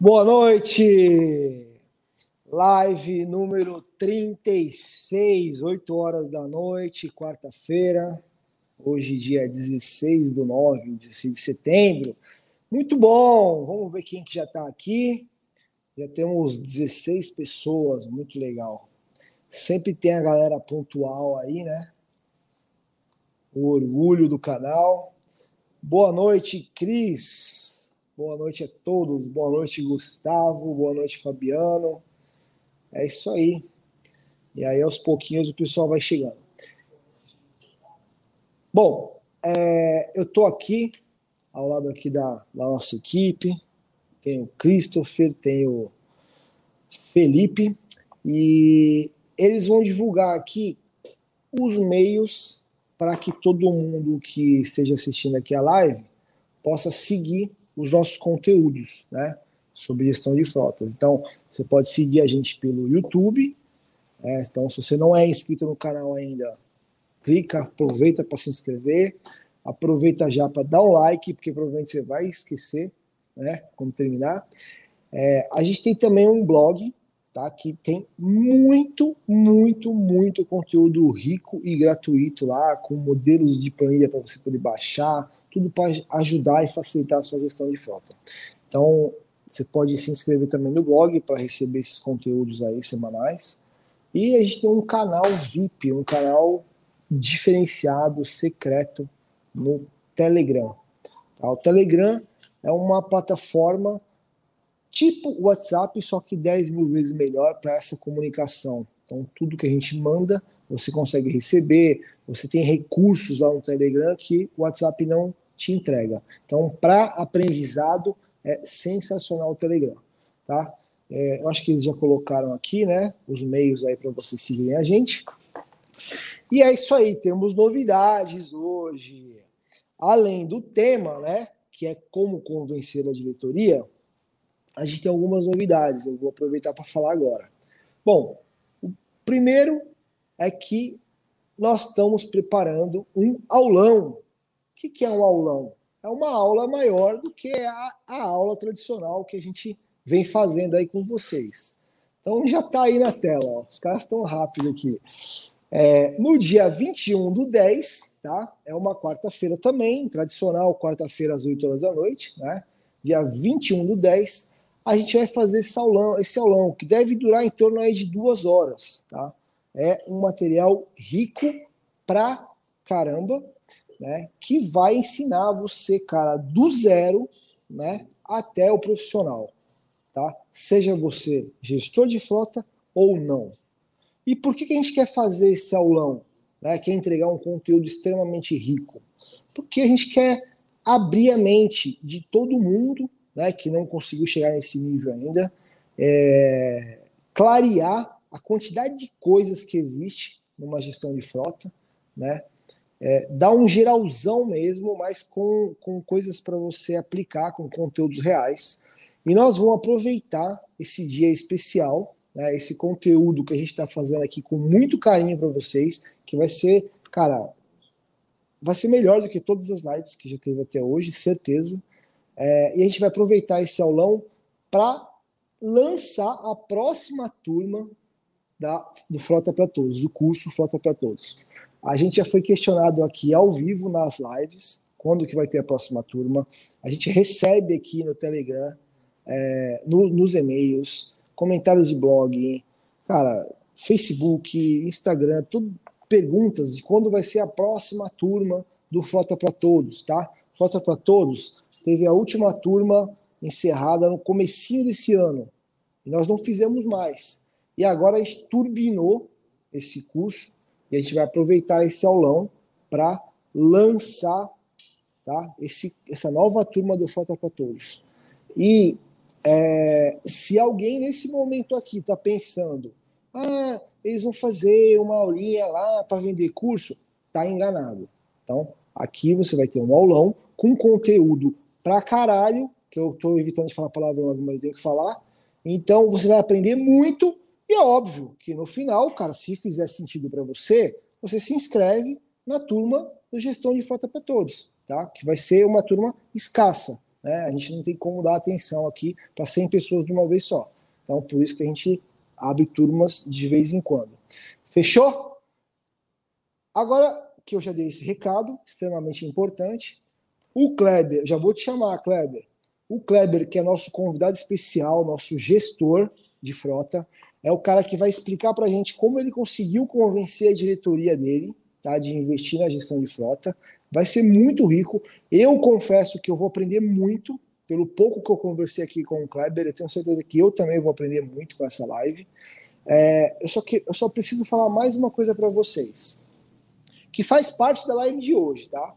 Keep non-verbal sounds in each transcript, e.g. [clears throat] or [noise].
Boa noite! Live número 36, 8 horas da noite, quarta-feira. Hoje, dia 16 do 9, 16 de setembro. Muito bom! Vamos ver quem que já está aqui. Já temos 16 pessoas, muito legal. Sempre tem a galera pontual aí, né? O orgulho do canal. Boa noite, Cris. Boa noite a todos. Boa noite, Gustavo. Boa noite, Fabiano. É isso aí. E aí, aos pouquinhos, o pessoal vai chegando. Bom, é, eu estou aqui, ao lado aqui da, da nossa equipe. Tem o Christopher, tem o Felipe. E eles vão divulgar aqui os meios para que todo mundo que esteja assistindo aqui a live possa seguir os nossos conteúdos, né? Sobre gestão de frotas. Então, você pode seguir a gente pelo YouTube. É, então, se você não é inscrito no canal ainda, clica, aproveita para se inscrever. Aproveita já para dar um like, porque provavelmente você vai esquecer, né? Quando terminar. É, a gente tem também um blog, tá? Que tem muito, muito, muito conteúdo rico e gratuito lá, com modelos de planilha para você poder baixar, tudo para ajudar e facilitar a sua gestão de frota. Então, você pode se inscrever também no blog para receber esses conteúdos aí semanais. E a gente tem um canal VIP, um canal diferenciado, secreto no Telegram. Tá? O Telegram é uma plataforma tipo WhatsApp, só que 10 mil vezes melhor para essa comunicação. Então, tudo que a gente manda, você consegue receber, você tem recursos lá no Telegram que o WhatsApp não te entrega. Então, para aprendizado, é sensacional o Telegram, tá? É, eu acho que eles já colocaram aqui, né, os meios aí para vocês seguirem a gente. E é isso aí, temos novidades hoje. Além do tema, né, que é como convencer a diretoria, a gente tem algumas novidades, eu vou aproveitar para falar agora. Bom, o primeiro é que nós estamos preparando um aulão. O que, que é um aulão? É uma aula maior do que a, a aula tradicional que a gente vem fazendo aí com vocês. Então já está aí na tela, ó. os caras estão rápido aqui. É, no dia 21 do 10, tá? É uma quarta-feira também, tradicional, quarta-feira às 8 horas da noite, né? Dia 21 do 10, a gente vai fazer esse aulão, esse aulão que deve durar em torno aí de duas horas, tá? é um material rico pra caramba, né? Que vai ensinar você, cara, do zero, né? Até o profissional, tá? Seja você gestor de frota ou não. E por que, que a gente quer fazer esse aulão? Né? Entregar um conteúdo extremamente rico? Porque a gente quer abrir a mente de todo mundo, né? Que não conseguiu chegar nesse nível ainda, é, clarear a quantidade de coisas que existe numa gestão de frota, né? É, dá um geralzão mesmo, mas com, com coisas para você aplicar, com conteúdos reais. E nós vamos aproveitar esse dia especial, né, esse conteúdo que a gente está fazendo aqui com muito carinho para vocês, que vai ser, cara, vai ser melhor do que todas as lives que já teve até hoje, certeza. É, e a gente vai aproveitar esse aulão para lançar a próxima turma da, do Frota para Todos, do curso Frota para Todos. A gente já foi questionado aqui ao vivo nas lives, quando que vai ter a próxima turma. A gente recebe aqui no Telegram, é, no, nos e-mails, comentários de blog, cara, Facebook, Instagram, tudo perguntas de quando vai ser a próxima turma do Frota para Todos, tá? Frota para Todos teve a última turma encerrada no comecinho desse ano. Nós não fizemos mais. E agora a gente turbinou esse curso e a gente vai aproveitar esse aulão para lançar tá, esse, essa nova turma do Frota para Todos. E é, se alguém nesse momento aqui está pensando, ah, eles vão fazer uma aulinha lá para vender curso, tá enganado. Então, aqui você vai ter um aulão com conteúdo pra caralho, que eu estou evitando de falar palavrão, mas eu tenho que falar. Então, você vai aprender muito e é óbvio que no final, cara, se fizer sentido para você, você se inscreve na turma do Gestão de Frota para Todos, tá? Que vai ser uma turma escassa. né? A gente não tem como dar atenção aqui para 100 pessoas de uma vez só. Então, por isso que a gente abre turmas de vez em quando. Fechou? Agora que eu já dei esse recado, extremamente importante, o Kleber, já vou te chamar, Kleber. O Kleber, que é nosso convidado especial, nosso gestor de frota, é o cara que vai explicar para a gente como ele conseguiu convencer a diretoria dele tá, de investir na gestão de frota. Vai ser muito rico. Eu confesso que eu vou aprender muito pelo pouco que eu conversei aqui com o Kleber. Eu tenho certeza que eu também vou aprender muito com essa live. É, eu, só que, eu só preciso falar mais uma coisa para vocês, que faz parte da live de hoje, tá?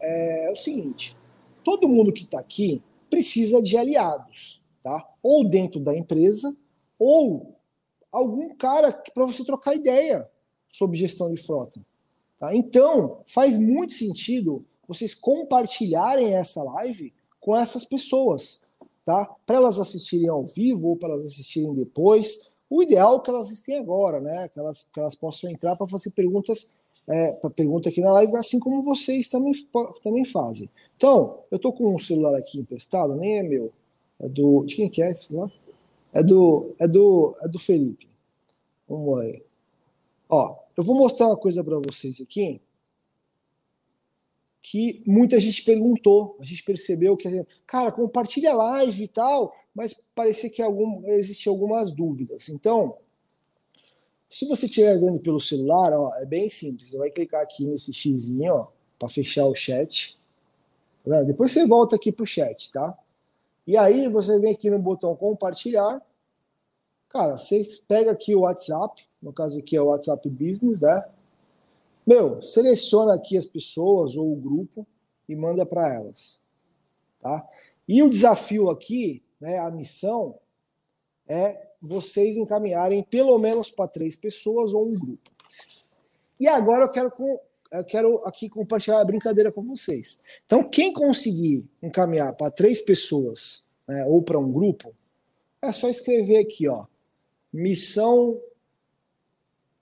É, é o seguinte: todo mundo que está aqui precisa de aliados, tá? Ou dentro da empresa, ou algum cara para você trocar ideia sobre gestão de frota. Tá? Então, faz muito sentido vocês compartilharem essa live com essas pessoas, tá? Para elas assistirem ao vivo ou para elas assistirem depois. O ideal é que elas assistem agora, né? Que elas, que elas possam entrar para fazer perguntas, é, para pergunta aqui na live, assim como vocês também, também fazem. Então, eu tô com um celular aqui emprestado, nem é meu. É do. De quem que é esse lá? É do. É do. É do Felipe. Vamos aí. Ó, eu vou mostrar uma coisa para vocês aqui que muita gente perguntou, a gente percebeu que, gente, cara, compartilha a live e tal, mas parecia que algum, existiam algumas dúvidas. Então, se você estiver vendo pelo celular, ó, é bem simples. Você vai clicar aqui nesse xizinho, ó, para fechar o chat. Tá Depois você volta aqui para o chat, tá? E aí você vem aqui no botão compartilhar. Cara, você pega aqui o WhatsApp, no caso aqui é o WhatsApp Business, né? Meu, seleciona aqui as pessoas ou o grupo e manda para elas, tá? E o desafio aqui, né, a missão é vocês encaminharem pelo menos para três pessoas ou um grupo. E agora eu quero eu quero aqui compartilhar a brincadeira com vocês. Então, quem conseguir encaminhar para três pessoas né, ou para um grupo, é só escrever aqui, ó, missão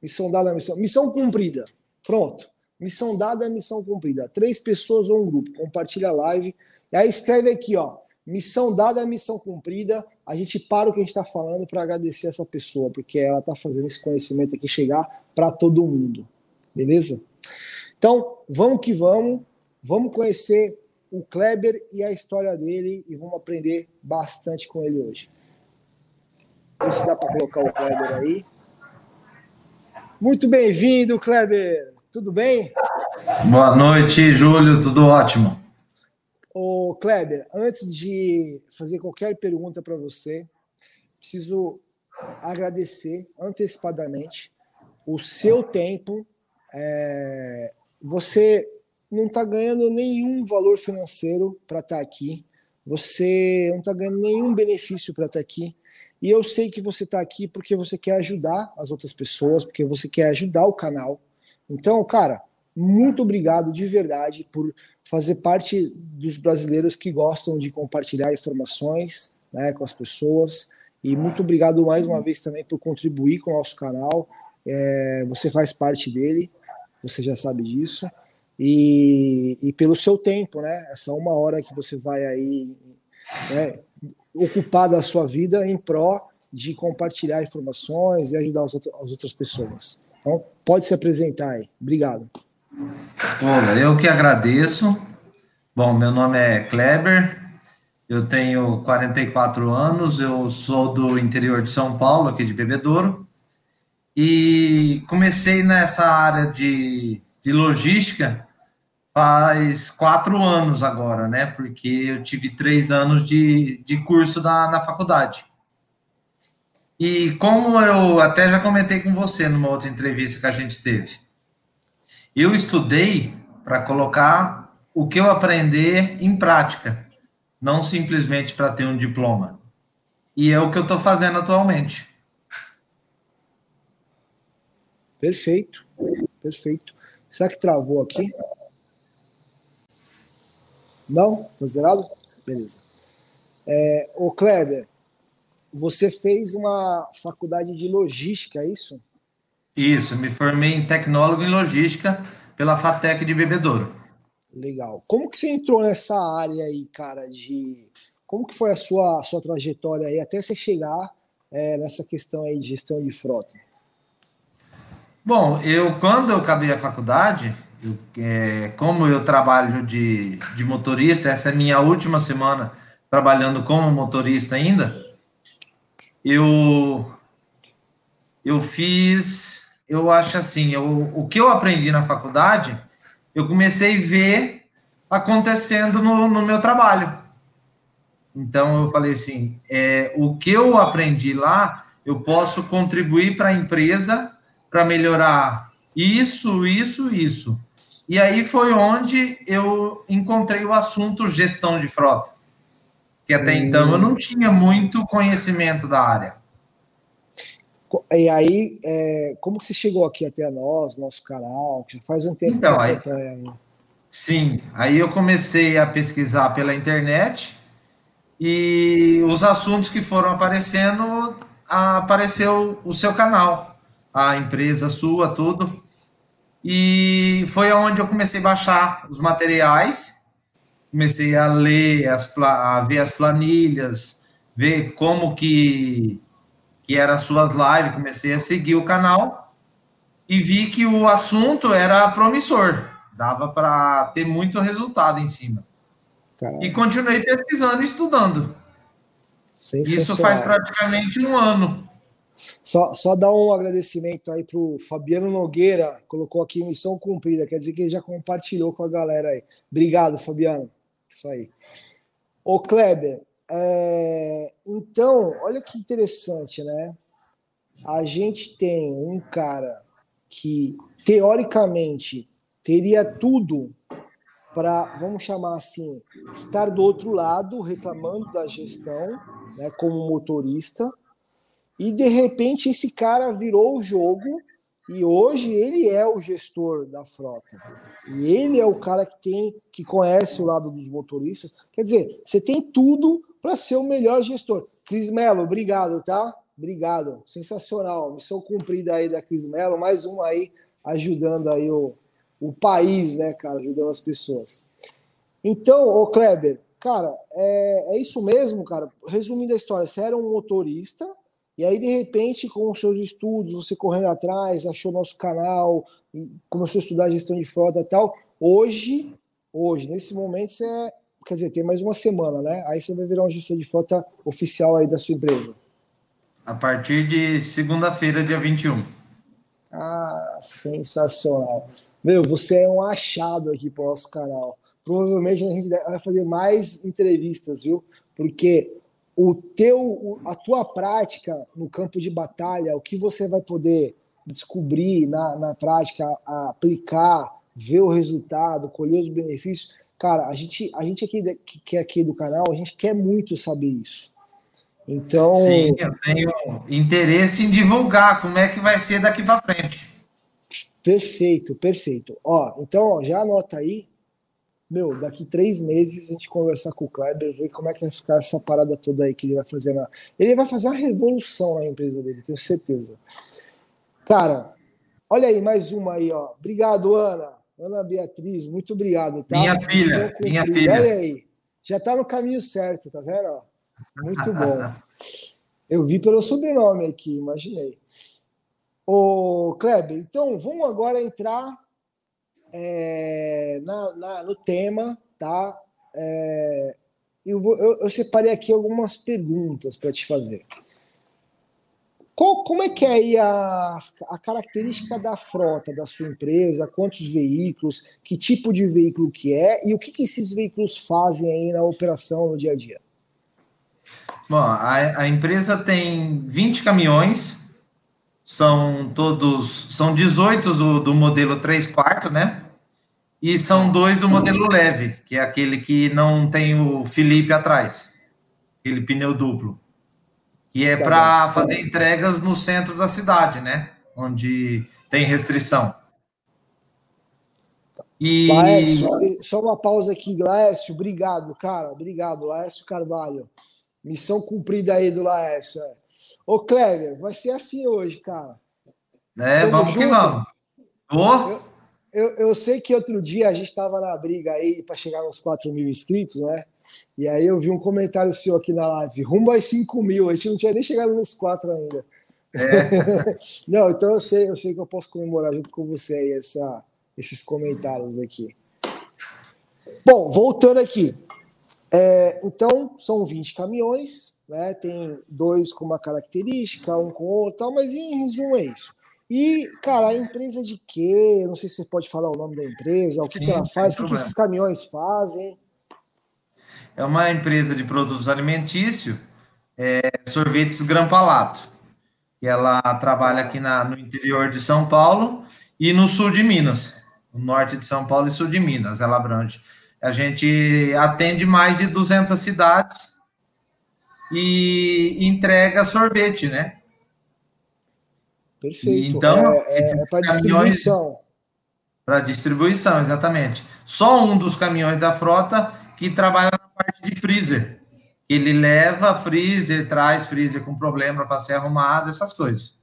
Missão dada, missão. Missão cumprida. Pronto. Missão dada, missão cumprida. Três pessoas ou um grupo. Compartilha a live. E aí escreve aqui, ó. Missão dada, missão cumprida. A gente para o que a gente está falando para agradecer essa pessoa, porque ela está fazendo esse conhecimento aqui chegar para todo mundo. Beleza? Então, vamos que vamos. Vamos conhecer o Kleber e a história dele e vamos aprender bastante com ele hoje. Vê se dá para colocar o Kleber aí. Muito bem-vindo, Kleber. Tudo bem? Boa noite, Júlio. Tudo ótimo. Ô, Kleber, antes de fazer qualquer pergunta para você, preciso agradecer antecipadamente o seu tempo. É... Você não está ganhando nenhum valor financeiro para estar tá aqui. Você não está ganhando nenhum benefício para estar tá aqui. E eu sei que você está aqui porque você quer ajudar as outras pessoas, porque você quer ajudar o canal. Então, cara, muito obrigado de verdade por fazer parte dos brasileiros que gostam de compartilhar informações né, com as pessoas. E muito obrigado mais uma vez também por contribuir com o nosso canal. É, você faz parte dele, você já sabe disso. E, e pelo seu tempo, né? Essa uma hora que você vai aí né, ocupar da sua vida em pró de compartilhar informações e ajudar as, as outras pessoas. Então, pode se apresentar aí. Obrigado. Olá, eu que agradeço. Bom, meu nome é Kleber, eu tenho 44 anos, eu sou do interior de São Paulo, aqui de Bebedouro, e comecei nessa área de, de logística faz quatro anos agora, né? Porque eu tive três anos de, de curso na, na faculdade. E como eu até já comentei com você numa outra entrevista que a gente teve, eu estudei para colocar o que eu aprender em prática, não simplesmente para ter um diploma. E é o que eu estou fazendo atualmente. Perfeito, perfeito. Será que travou aqui? Não? Tá zerado? Beleza. É, ô Kleber, você fez uma faculdade de logística, é isso? Isso, me formei em tecnólogo em logística pela FATEC de Bebedouro. Legal. Como que você entrou nessa área aí, cara, de... Como que foi a sua, a sua trajetória aí até você chegar é, nessa questão aí de gestão de frota? Bom, eu quando eu acabei a faculdade, eu, é, como eu trabalho de, de motorista, essa é minha última semana trabalhando como motorista ainda, eu eu fiz, eu acho assim, eu, o que eu aprendi na faculdade, eu comecei a ver acontecendo no, no meu trabalho. Então eu falei assim, é, o que eu aprendi lá, eu posso contribuir para a empresa para melhorar isso, isso, isso. E aí foi onde eu encontrei o assunto gestão de frota. Que até hum. então eu não tinha muito conhecimento da área. E aí, é, como que você chegou aqui até nós, nosso canal? Que já faz um tempo então, que você aí, Sim, aí eu comecei a pesquisar pela internet e os assuntos que foram aparecendo, apareceu o seu canal, a empresa sua, tudo. E foi onde eu comecei a baixar os materiais, comecei a ler, as, a ver as planilhas, ver como que, que eram as suas lives, comecei a seguir o canal e vi que o assunto era promissor, dava para ter muito resultado em cima. Caramba. E continuei pesquisando e estudando. Isso faz praticamente um ano. Só, só dar um agradecimento aí para o Fabiano Nogueira, colocou aqui missão cumprida, quer dizer que ele já compartilhou com a galera aí. Obrigado, Fabiano. Isso aí. Ô, Kleber, é... então, olha que interessante, né? A gente tem um cara que, teoricamente, teria tudo para, vamos chamar assim, estar do outro lado, reclamando da gestão, né, como motorista, e de repente esse cara virou o jogo e hoje ele é o gestor da frota. E ele é o cara que tem que conhece o lado dos motoristas. Quer dizer, você tem tudo para ser o melhor gestor. Cris Mello, obrigado, tá? Obrigado. Sensacional. Missão cumprida aí da Cris Mello, mais um aí ajudando aí o, o país, né, cara, ajudando as pessoas. Então, ô Kleber, cara, é, é isso mesmo, cara. Resumindo a história, você era um motorista, e aí, de repente, com os seus estudos, você correndo atrás, achou nosso canal, começou a estudar gestão de frota e tal. Hoje, hoje, nesse momento, você é, quer dizer, tem mais uma semana, né? Aí você vai virar um gestor de frota oficial aí da sua empresa. A partir de segunda-feira, dia 21. Ah, sensacional. Meu, você é um achado aqui para o nosso canal. Provavelmente a gente vai fazer mais entrevistas, viu? Porque o teu, a tua prática no campo de batalha, o que você vai poder descobrir na, na prática, aplicar, ver o resultado, colher os benefícios, cara, a gente, a gente aqui que é aqui do canal, a gente quer muito saber isso. Então, sim, eu tenho interesse em divulgar como é que vai ser daqui para frente. Perfeito, perfeito. Ó, então, ó, já anota aí. Meu, daqui três meses a gente conversar com o Kleber, ver como é que vai ficar essa parada toda aí que ele vai fazer na. Ele vai fazer uma revolução na empresa dele, tenho certeza. Cara, olha aí, mais uma aí, ó. Obrigado, Ana. Ana Beatriz, muito obrigado, tá? Minha filha, minha filha. Olha aí. Já tá no caminho certo, tá vendo? Muito bom. [laughs] Eu vi pelo sobrenome aqui, imaginei. Ô, Kleber, então vamos agora entrar é, na, na, no tema, tá? É, eu, vou, eu, eu, separei aqui algumas perguntas para te fazer. Qual, como é que é aí a, a característica da frota da sua empresa? Quantos veículos? Que tipo de veículo que é? E o que, que esses veículos fazem aí na operação no dia a dia? Bom, a, a empresa tem 20 caminhões, são todos, são 18 do, do modelo 3 quartos, né? E são dois do modelo leve, que é aquele que não tem o Felipe atrás, aquele pneu duplo. Que é tá para fazer entregas no centro da cidade, né? Onde tem restrição. E... Laércio, só uma pausa aqui, Laércio, obrigado, cara, obrigado, Laércio Carvalho. Missão cumprida aí do Laércio. É. Ô, Clever, vai ser assim hoje, cara. É, Tamo vamos junto? que vamos. Eu, eu, eu sei que outro dia a gente estava na briga aí para chegar nos 4 mil inscritos, né? E aí eu vi um comentário seu aqui na live, rumo aos 5 mil, a gente não tinha nem chegado nos 4 ainda. É. [laughs] não, então eu sei, eu sei que eu posso comemorar junto com você aí essa, esses comentários aqui. Bom, voltando aqui. É, então, são 20 caminhões, né? Tem dois com uma característica, um com outro, mas em resumo é isso. E, cara, a empresa de quê? Não sei se você pode falar o nome da empresa, o que, Sim, que ela faz, o que, que, esses caminhões fazem. É uma empresa de produtos alimentícios, é, sorvetes Grampalato. E ela trabalha aqui na, no interior de São Paulo e no sul de Minas. No norte de São Paulo e sul de Minas, ela abrange. A gente atende mais de 200 cidades e entrega sorvete, né? Perfeito. Então, é, é, é para distribuição. Para distribuição, exatamente. Só um dos caminhões da frota que trabalha na parte de freezer. Ele leva freezer, traz freezer com problema para ser arrumado, essas coisas.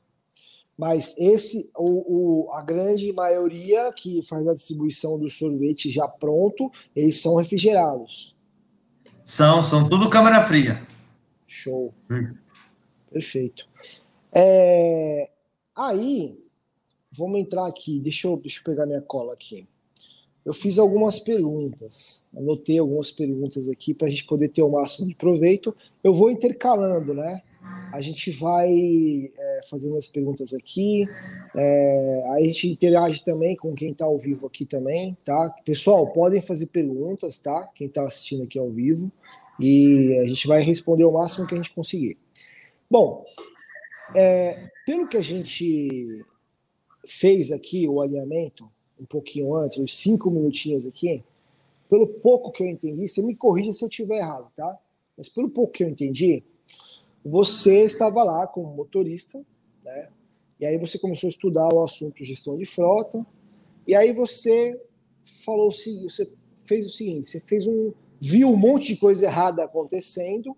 Mas esse, o, o, a grande maioria que faz a distribuição do sorvete já pronto, eles são refrigerados. São, são tudo câmara fria. Show. Hum. Perfeito. É, Aí, vamos entrar aqui. Deixa eu, deixa eu pegar minha cola aqui. Eu fiz algumas perguntas, anotei algumas perguntas aqui para a gente poder ter o máximo de proveito. Eu vou intercalando, né? A gente vai é, fazendo as perguntas aqui, é, a gente interage também com quem está ao vivo aqui também, tá? Pessoal, podem fazer perguntas, tá? Quem está assistindo aqui ao vivo, e a gente vai responder o máximo que a gente conseguir. Bom, é, pelo que a gente fez aqui, o alinhamento, um pouquinho antes, uns cinco minutinhos aqui, pelo pouco que eu entendi, você me corrija se eu estiver errado, tá? Mas pelo pouco que eu entendi, você estava lá como motorista, né? E aí você começou a estudar o assunto gestão de frota, e aí você falou o seguinte, você fez o seguinte, você fez um viu um monte de coisa errada acontecendo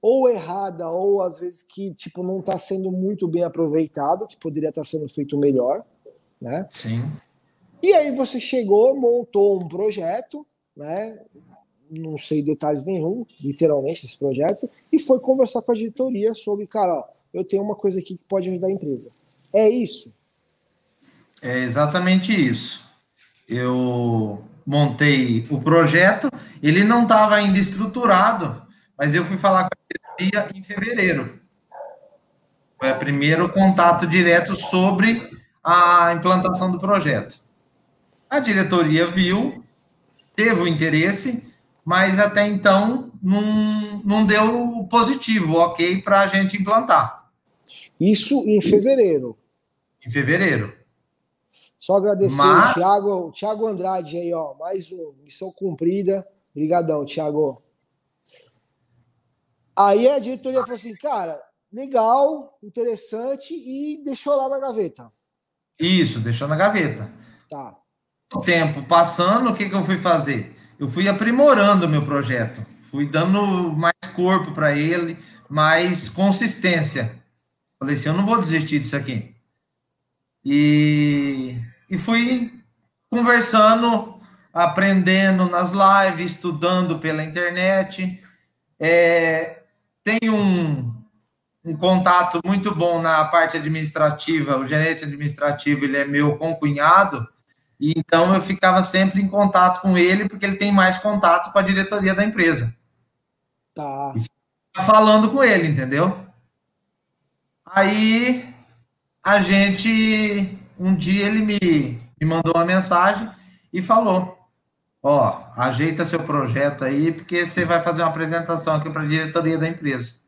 ou errada, ou às vezes que tipo não está sendo muito bem aproveitado, que poderia estar tá sendo feito melhor, né? Sim. E aí você chegou, montou um projeto, né? Não sei detalhes nenhum, literalmente esse projeto, e foi conversar com a diretoria sobre, cara, ó, eu tenho uma coisa aqui que pode ajudar a empresa. É isso? É exatamente isso. Eu montei o projeto, ele não estava ainda estruturado, mas eu fui falar com a diretoria em fevereiro. Foi o primeiro contato direto sobre a implantação do projeto. A diretoria viu, teve o interesse, mas até então não, não deu positivo, ok, para a gente implantar. Isso em fevereiro. Em fevereiro. Só agradecer mas... o Thiago, Thiago Andrade aí, ó, mais uma missão cumprida. Obrigadão, Thiago. Aí a diretoria falou assim, cara, legal, interessante, e deixou lá na gaveta. Isso, deixou na gaveta. Tá. O tempo passando, o que, que eu fui fazer? Eu fui aprimorando o meu projeto, fui dando mais corpo para ele, mais consistência. Falei assim, eu não vou desistir disso aqui. E, e fui conversando, aprendendo nas lives, estudando pela internet. É, tem um, um contato muito bom na parte administrativa, o gerente administrativo, ele é meu concunhado, e então eu ficava sempre em contato com ele, porque ele tem mais contato com a diretoria da empresa. Tá. E falando com ele, entendeu? Aí a gente, um dia ele me, me mandou uma mensagem e falou: Ó, ajeita seu projeto aí, porque você vai fazer uma apresentação aqui para a diretoria da empresa.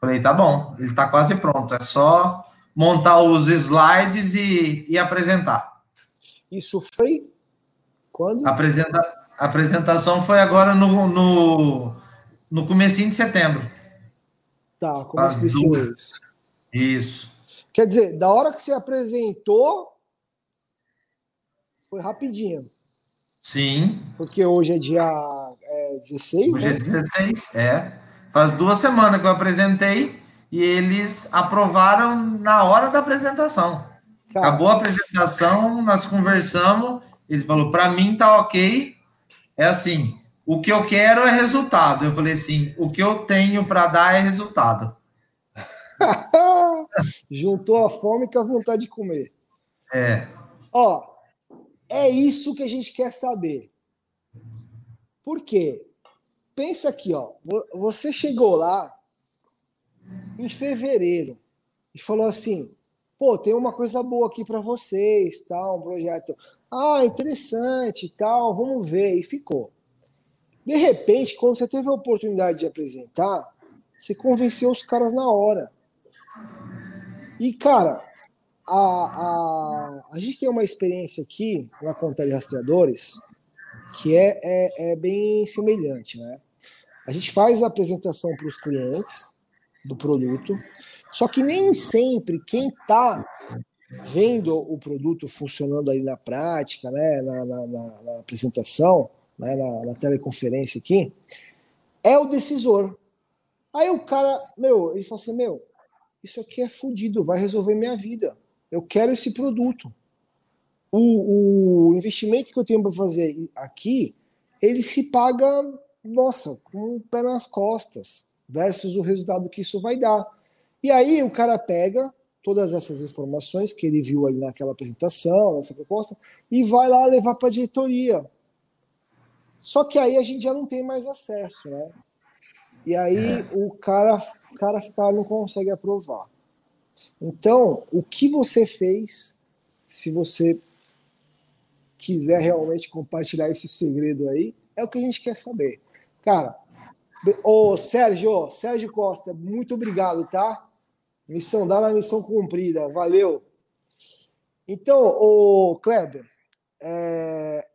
Falei, tá bom, ele está quase pronto, é só montar os slides e, e apresentar. Isso foi quando? Apresenta, a apresentação foi agora no, no, no comecinho de setembro. Tá, como de setembro. Isso. Quer dizer, da hora que você apresentou, foi rapidinho. Sim. Porque hoje é dia é, 16, Hoje é né? é 16, é. Faz duas semanas que eu apresentei e eles aprovaram na hora da apresentação. Cara, Acabou a apresentação, nós conversamos, ele falou, para mim tá ok, é assim, o que eu quero é resultado. Eu falei assim, o que eu tenho para dar é resultado. [laughs] Juntou a fome com a vontade de comer. É. Ó, é isso que a gente quer saber. Por quê? Pensa aqui, ó. Você chegou lá em fevereiro e falou assim: pô, tem uma coisa boa aqui para vocês, tal, um projeto. Ah, interessante, tal, vamos ver. E ficou. De repente, quando você teve a oportunidade de apresentar, você convenceu os caras na hora. E, cara, a, a, a gente tem uma experiência aqui na Conta de Rastreadores que é, é, é bem semelhante, né? A gente faz a apresentação para os clientes do produto, só que nem sempre quem está vendo o produto funcionando ali na prática, né, na, na, na, na apresentação, né, na, teleconferência aqui, é o decisor. Aí o cara, meu, ele fala assim, meu, isso aqui é fodido, vai resolver minha vida. Eu quero esse produto. O, o investimento que eu tenho para fazer aqui, ele se paga, nossa, com o pé nas costas, versus o resultado que isso vai dar. E aí o cara pega todas essas informações que ele viu ali naquela apresentação, nessa proposta, e vai lá levar para a diretoria. Só que aí a gente já não tem mais acesso, né? E aí é. o cara, o cara fica, não consegue aprovar. Então, o que você fez, se você quiser realmente compartilhar esse segredo aí, é o que a gente quer saber. Cara, ô Sérgio, Sérgio Costa, muito obrigado, tá? Missão dada, missão cumprida. Valeu. Então, o Kleber, é,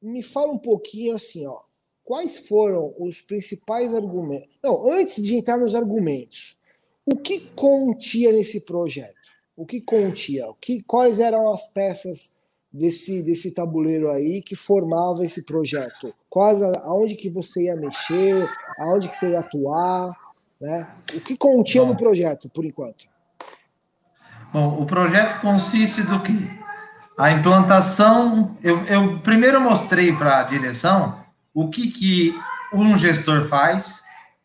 me fala um pouquinho assim, ó. Quais foram os principais argumentos? Não, antes de entrar nos argumentos, o que continha nesse projeto? O que continha? O que, quais eram as peças desse, desse tabuleiro aí que formava esse projeto? Quais, aonde que você ia mexer? Aonde que você ia atuar? Né? O que continha Bom, no projeto, por enquanto? Bom, o projeto consiste do que? A implantação. Eu, eu primeiro mostrei para a direção o que, que um gestor faz,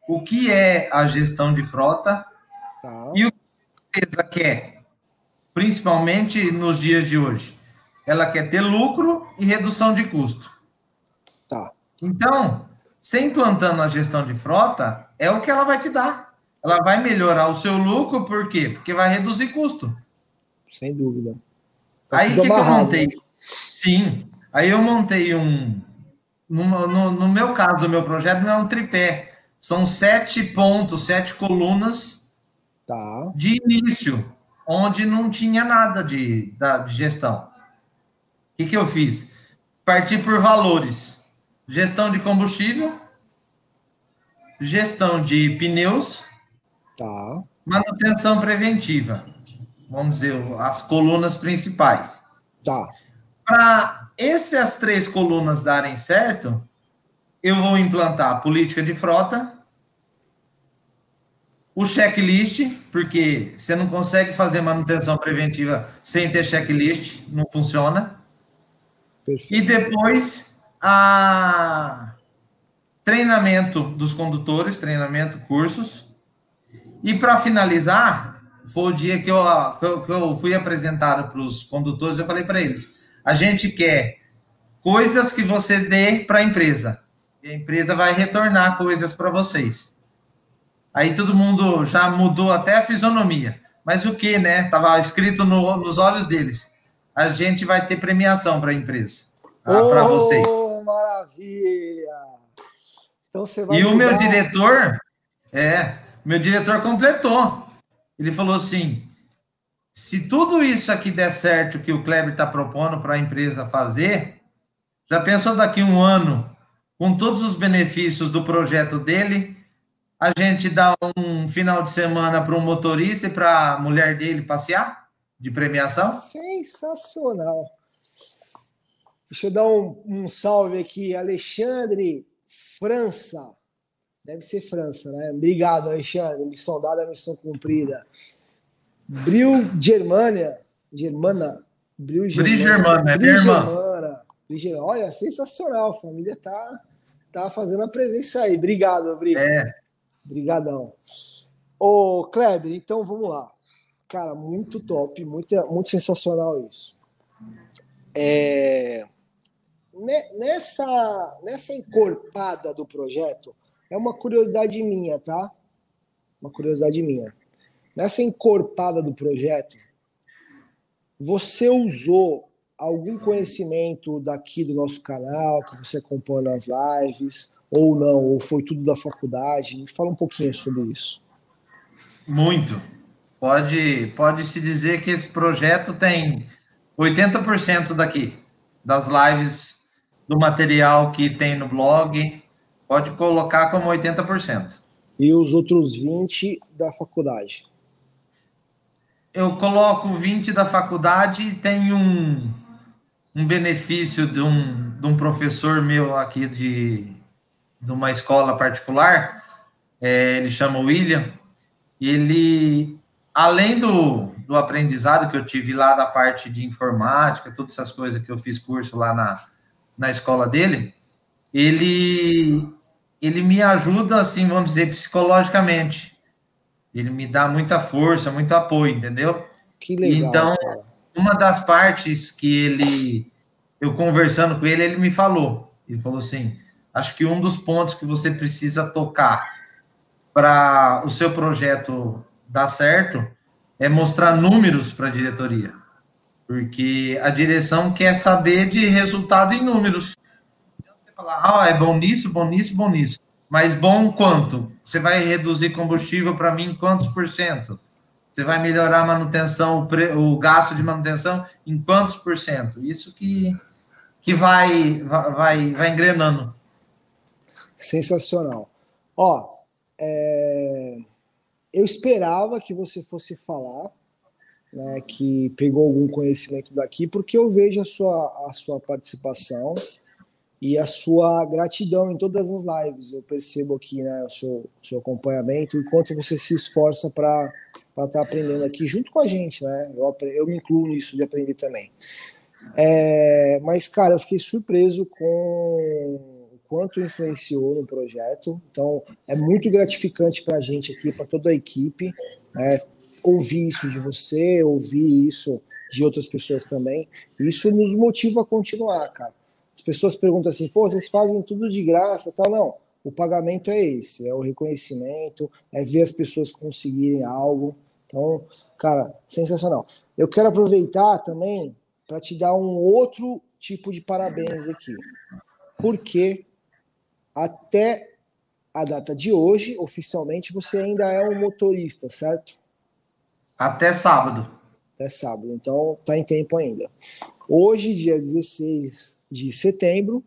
o que é a gestão de frota tá. e o que a empresa quer, principalmente nos dias de hoje. Ela quer ter lucro e redução de custo. Tá. Então, você implantando a gestão de frota, é o que ela vai te dar. Ela vai melhorar o seu lucro, por quê? Porque vai reduzir custo. Sem dúvida. Tá aí o que, que, eu montei? Né? Sim. Aí eu montei um. No, no, no, meu caso, o meu projeto não é um tripé. São sete pontos, sete colunas tá. de início, onde não tinha nada de, da, de gestão. O que, que eu fiz? Parti por valores. Gestão de combustível, gestão de pneus, tá. manutenção preventiva. Vamos dizer, as colunas principais. Tá. Para essas três colunas darem certo, eu vou implantar a política de frota, o checklist, porque você não consegue fazer manutenção preventiva sem ter checklist, não funciona. Perfeito. E depois a treinamento dos condutores, treinamento, cursos. E para finalizar, foi o dia que eu, que eu fui apresentado para os condutores, eu falei para eles: a gente quer coisas que você dê para a empresa. E a empresa vai retornar coisas para vocês. Aí todo mundo já mudou até a fisionomia. Mas o que, né? Tava escrito no, nos olhos deles. A gente vai ter premiação para a empresa. Ah, para vocês. Maravilha! Então você vai. E o meu diretor, é, meu diretor completou. Ele falou assim: se tudo isso aqui der certo que o Kleber está propondo para a empresa fazer, já pensou daqui um ano, com todos os benefícios do projeto dele, a gente dá um final de semana para um motorista e para a mulher dele passear de premiação? Sensacional. Deixa eu dar um, um salve aqui, Alexandre França. Deve ser França, né? Obrigado, Alexandre. Missão dada, missão cumprida. Bril Germânia. Germana. Bril Germana, é minha irmã. Olha, sensacional. A família tá, tá fazendo a presença aí. Obrigado, Bril. É. Obrigadão. Ô, Kleber, então vamos lá. Cara, muito top, muito, muito sensacional isso. É, nessa, nessa encorpada do projeto, é uma curiosidade minha, tá? Uma curiosidade minha. Nessa encorpada do projeto, você usou algum conhecimento daqui do nosso canal, que você acompanha nas lives, ou não, ou foi tudo da faculdade? Me fala um pouquinho sobre isso. Muito. Pode, pode se dizer que esse projeto tem 80% daqui, das lives do material que tem no blog, pode colocar como 80%. E os outros 20% da faculdade? Eu coloco 20 da faculdade e tem um, um benefício de um, de um professor meu aqui de, de uma escola particular, é, ele chama William, e ele, além do, do aprendizado que eu tive lá da parte de informática, todas essas coisas que eu fiz curso lá na, na escola dele, ele, ele me ajuda, assim, vamos dizer, psicologicamente. Ele me dá muita força, muito apoio, entendeu? Que legal. Então, cara. uma das partes que ele, eu conversando com ele, ele me falou, ele falou assim, acho que um dos pontos que você precisa tocar para o seu projeto dar certo é mostrar números para a diretoria. Porque a direção quer saber de resultado em números. Você falar, ah, é bom nisso, bom nisso, bom nisso. Mas bom quanto? Você vai reduzir combustível para mim quantos por cento? Você vai melhorar a manutenção, o, pre... o gasto de manutenção em quantos por cento? Isso que, que vai, vai, vai engrenando. Sensacional. Ó, é, eu esperava que você fosse falar, né, que pegou algum conhecimento daqui, porque eu vejo a sua, a sua participação e a sua gratidão em todas as lives. Eu percebo aqui né, o seu, seu acompanhamento e quanto você se esforça para estar tá aprendendo aqui junto com a gente. Né? Eu, eu me incluo nisso de aprender também. É, mas, cara, eu fiquei surpreso com quanto influenciou no projeto. Então, é muito gratificante para a gente aqui, para toda a equipe, né, ouvir isso de você, ouvir isso de outras pessoas também. Isso nos motiva a continuar, cara. As pessoas perguntam assim, pô, vocês fazem tudo de graça, tal. Não, o pagamento é esse, é o reconhecimento, é ver as pessoas conseguirem algo. Então, cara, sensacional. Eu quero aproveitar também para te dar um outro tipo de parabéns aqui. Porque até a data de hoje, oficialmente, você ainda é um motorista, certo? Até sábado. Até sábado, então tá em tempo ainda. Hoje, dia 16 de setembro,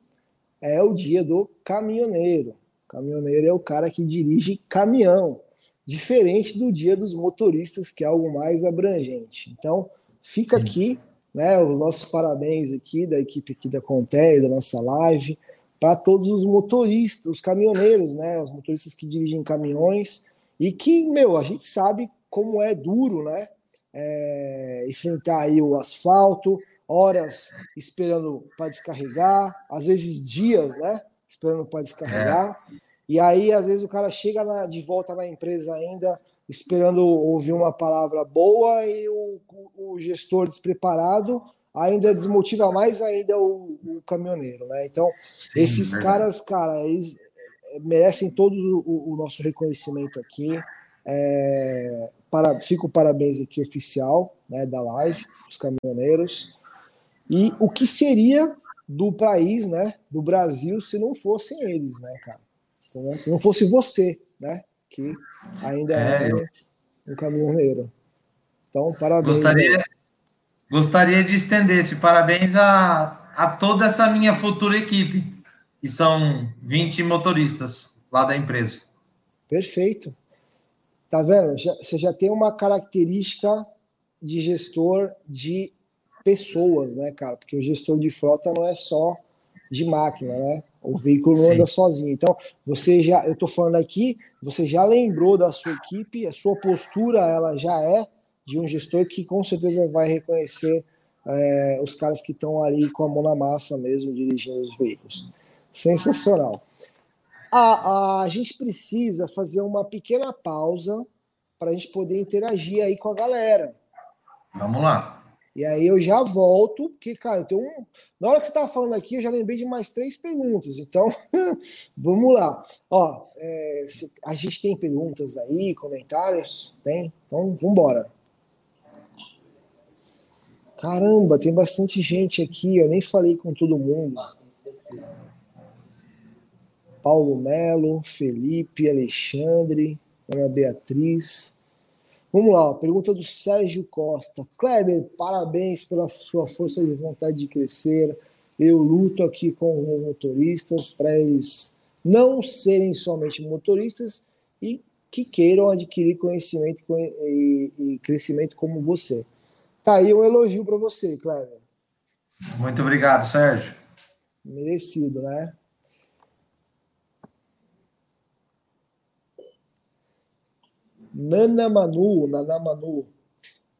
é o dia do caminhoneiro. Caminhoneiro é o cara que dirige caminhão, diferente do dia dos motoristas, que é algo mais abrangente. Então, fica aqui, né, os nossos parabéns aqui da equipe aqui da Conté, da nossa live para todos os motoristas, os caminhoneiros, né, os motoristas que dirigem caminhões e que, meu, a gente sabe como é duro, né, é, enfrentar aí o asfalto, horas esperando para descarregar, às vezes dias, né, esperando para descarregar. É. E aí, às vezes, o cara chega na, de volta na empresa ainda esperando ouvir uma palavra boa e o, o, o gestor despreparado ainda desmotiva mais ainda o, o caminhoneiro, né? Então, Sim, esses verdade. caras, cara, eles eh, merecem todo o, o nosso reconhecimento aqui. É, para, fica o parabéns aqui oficial né, da live, os caminhoneiros. E o que seria do país, né, do Brasil, se não fossem eles, né, cara? Se não fosse você, né, que ainda é, é um caminhoneiro. Então, parabéns. Gostaria. Gostaria de estender esse parabéns a, a toda essa minha futura equipe, que são 20 motoristas lá da empresa. Perfeito. Tá vendo? Já, você já tem uma característica de gestor de pessoas, né, cara? Porque o gestor de frota não é só de máquina, né? O veículo não anda sozinho. Então, você já, eu tô falando aqui, você já lembrou da sua equipe, a sua postura, ela já é de um gestor que com certeza vai reconhecer é, os caras que estão ali com a mão na massa mesmo, dirigindo os veículos. Sensacional. A, a gente precisa fazer uma pequena pausa para a gente poder interagir aí com a galera. Vamos lá. E aí eu já volto, porque, cara, eu tenho um... na hora que você estava falando aqui, eu já lembrei de mais três perguntas. Então, [laughs] vamos lá. Ó, é, a gente tem perguntas aí, comentários? Tem? Então, vamos embora. Caramba, tem bastante gente aqui, eu nem falei com todo mundo. Paulo Melo, Felipe, Alexandre, Ana Beatriz. Vamos lá, pergunta do Sérgio Costa. Kleber, parabéns pela sua força de vontade de crescer. Eu luto aqui com os motoristas para eles não serem somente motoristas e que queiram adquirir conhecimento e, e crescimento como você. Tá aí um elogio para você, Kleber. Muito obrigado, Sérgio. Merecido, né? Nana Manu, Nana Manu,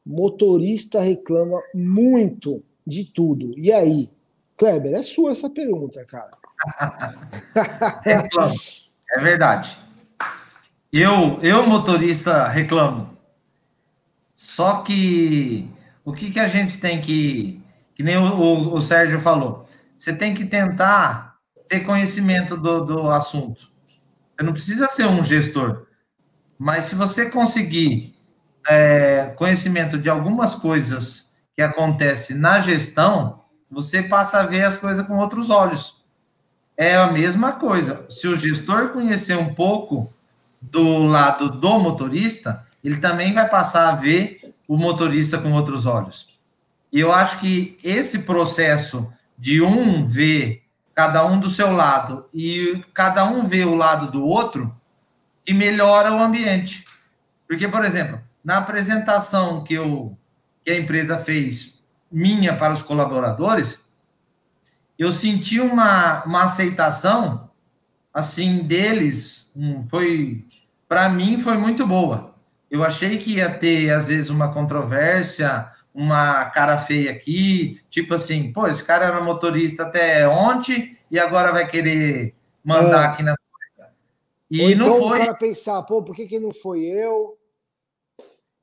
motorista reclama muito de tudo. E aí? Kleber, é sua essa pergunta, cara. [laughs] reclamo. É verdade. Eu, eu, motorista, reclamo. Só que o que, que a gente tem que. Que nem o, o, o Sérgio falou. Você tem que tentar ter conhecimento do, do assunto. Você não precisa ser um gestor. Mas se você conseguir é, conhecimento de algumas coisas que acontecem na gestão, você passa a ver as coisas com outros olhos. É a mesma coisa. Se o gestor conhecer um pouco do lado do motorista, ele também vai passar a ver o motorista com outros olhos. E eu acho que esse processo de um ver cada um do seu lado e cada um ver o lado do outro, e melhora o ambiente. Porque, por exemplo, na apresentação que, eu, que a empresa fez minha para os colaboradores, eu senti uma, uma aceitação assim deles, um, foi para mim foi muito boa. Eu achei que ia ter às vezes uma controvérsia, uma cara feia aqui, tipo assim, pô, esse cara era motorista até ontem e agora vai querer mandar é. aqui na e Ou então não foi. o cara pensar, pô, por que, que não foi eu?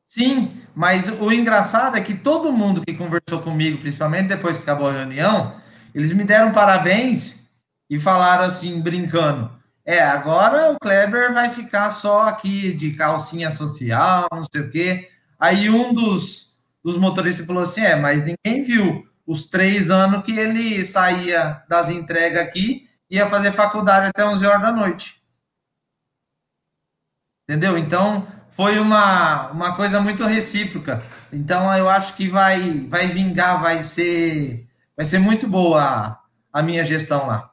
Sim, mas o engraçado é que todo mundo que conversou comigo, principalmente depois que acabou a reunião, eles me deram parabéns e falaram assim, brincando: é, agora o Kleber vai ficar só aqui de calcinha social, não sei o quê. Aí um dos, dos motoristas falou assim: é, mas ninguém viu os três anos que ele saía das entregas aqui, ia fazer faculdade até 11 horas da noite. Entendeu? Então, foi uma, uma coisa muito recíproca. Então, eu acho que vai, vai vingar, vai ser, vai ser muito boa a, a minha gestão lá.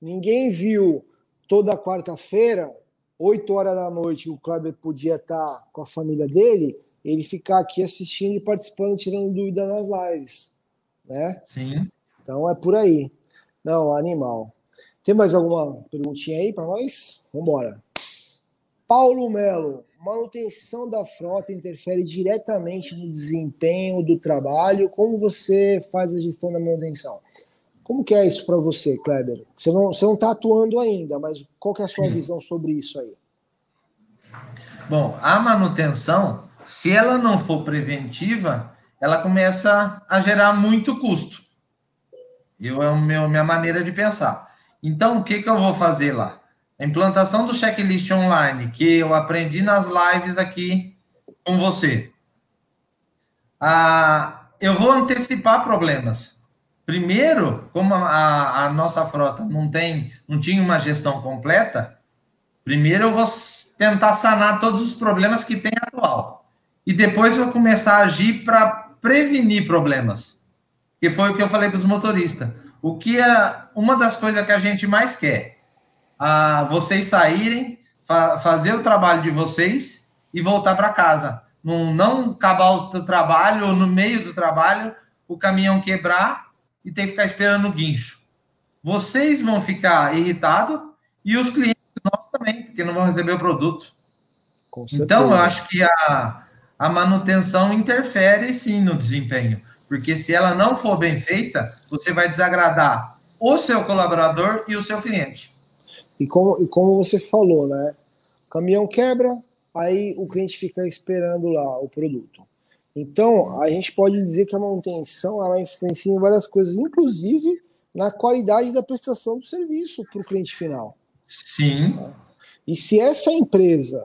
Ninguém viu toda quarta-feira, 8 horas da noite, o Kleber podia estar com a família dele, ele ficar aqui assistindo e participando, tirando dúvida nas lives. Né? Sim. Então é por aí. Não, animal. Tem mais alguma perguntinha aí para nós? Vamos embora. Paulo Melo, manutenção da frota interfere diretamente no desempenho do trabalho. Como você faz a gestão da manutenção? Como que é isso para você, Kleber? Você não está você não tá atuando ainda, mas qual que é a sua Sim. visão sobre isso aí? Bom, a manutenção, se ela não for preventiva, ela começa a gerar muito custo. Eu, é a minha maneira de pensar. Então, o que, que eu vou fazer lá? A implantação do checklist online, que eu aprendi nas lives aqui com você. Ah, eu vou antecipar problemas. Primeiro, como a, a, nossa frota não tem, não tinha uma gestão completa, primeiro eu vou tentar sanar todos os problemas que tem atual. E depois vou começar a agir para prevenir problemas. Que foi o que eu falei para os motoristas. O que é uma das coisas que a gente mais quer a vocês saírem, fa fazer o trabalho de vocês e voltar para casa. Não, não acabar o trabalho ou no meio do trabalho o caminhão quebrar e ter que ficar esperando o guincho. Vocês vão ficar irritados e os clientes nós também, porque não vão receber o produto. Então, eu acho que a, a manutenção interfere sim no desempenho, porque se ela não for bem feita, você vai desagradar o seu colaborador e o seu cliente. E como, e como você falou, né? O caminhão quebra, aí o cliente fica esperando lá o produto. Então, a gente pode dizer que a manutenção ela influencia em várias coisas, inclusive na qualidade da prestação do serviço para o cliente final. Sim. E se essa empresa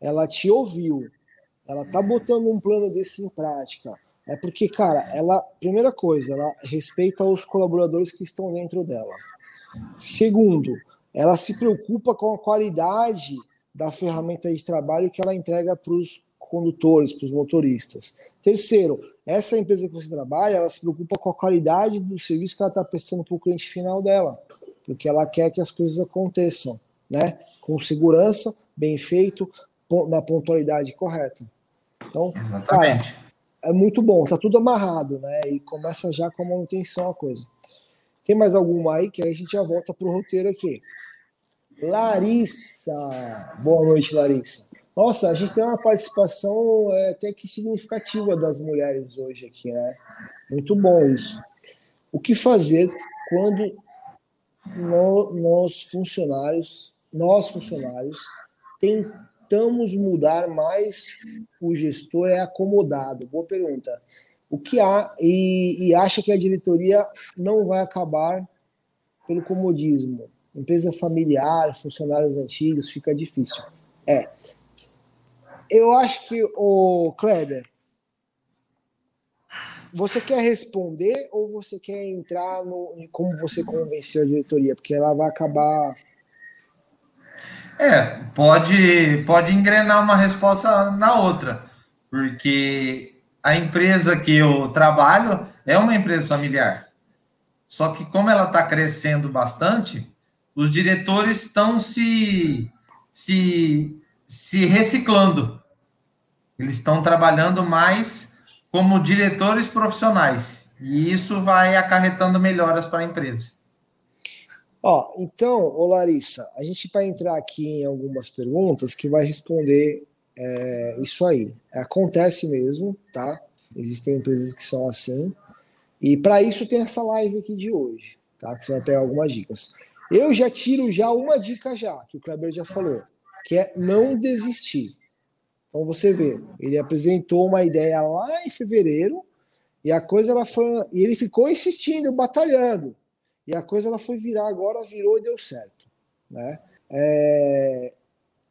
ela te ouviu, ela tá botando um plano desse em prática, é porque, cara, ela, primeira coisa, ela respeita os colaboradores que estão dentro dela. Segundo, ela se preocupa com a qualidade da ferramenta de trabalho que ela entrega para os condutores, para os motoristas. Terceiro, essa empresa que você trabalha, ela se preocupa com a qualidade do serviço que ela está prestando para o cliente final dela, porque ela quer que as coisas aconteçam, né? Com segurança, bem feito, na pontualidade correta. Então, Exatamente. Cara, é muito bom, tá tudo amarrado, né? E começa já com a manutenção a coisa. Tem mais alguma aí que aí a gente já volta pro roteiro aqui. Larissa. Boa noite, Larissa. Nossa, a gente tem uma participação é, até que significativa das mulheres hoje aqui, né? Muito bom isso. O que fazer quando no, nós funcionários, nós funcionários, tentamos mudar, mas o gestor é acomodado? Boa pergunta. O que há e, e acha que a diretoria não vai acabar pelo comodismo? Empresa familiar, funcionários antigos, fica difícil. É, eu acho que o Kleber, você quer responder ou você quer entrar no em como você convenceu a diretoria, porque ela vai acabar é, pode pode engrenar uma resposta na outra, porque a empresa que eu trabalho é uma empresa familiar. Só que como ela está crescendo bastante, os diretores estão se, se, se reciclando. Eles estão trabalhando mais como diretores profissionais. E isso vai acarretando melhoras para a empresa. Ó, então, ô Larissa, a gente vai entrar aqui em algumas perguntas que vai responder é, isso aí. Acontece mesmo, tá? Existem empresas que são assim. E para isso tem essa live aqui de hoje, tá? Que você vai pegar algumas dicas. Eu já tiro já uma dica já, que o Kleber já falou, que é não desistir. Então você vê, ele apresentou uma ideia lá em fevereiro e a coisa ela foi e ele ficou insistindo, batalhando. E a coisa ela foi virar agora, virou e deu certo, né? É,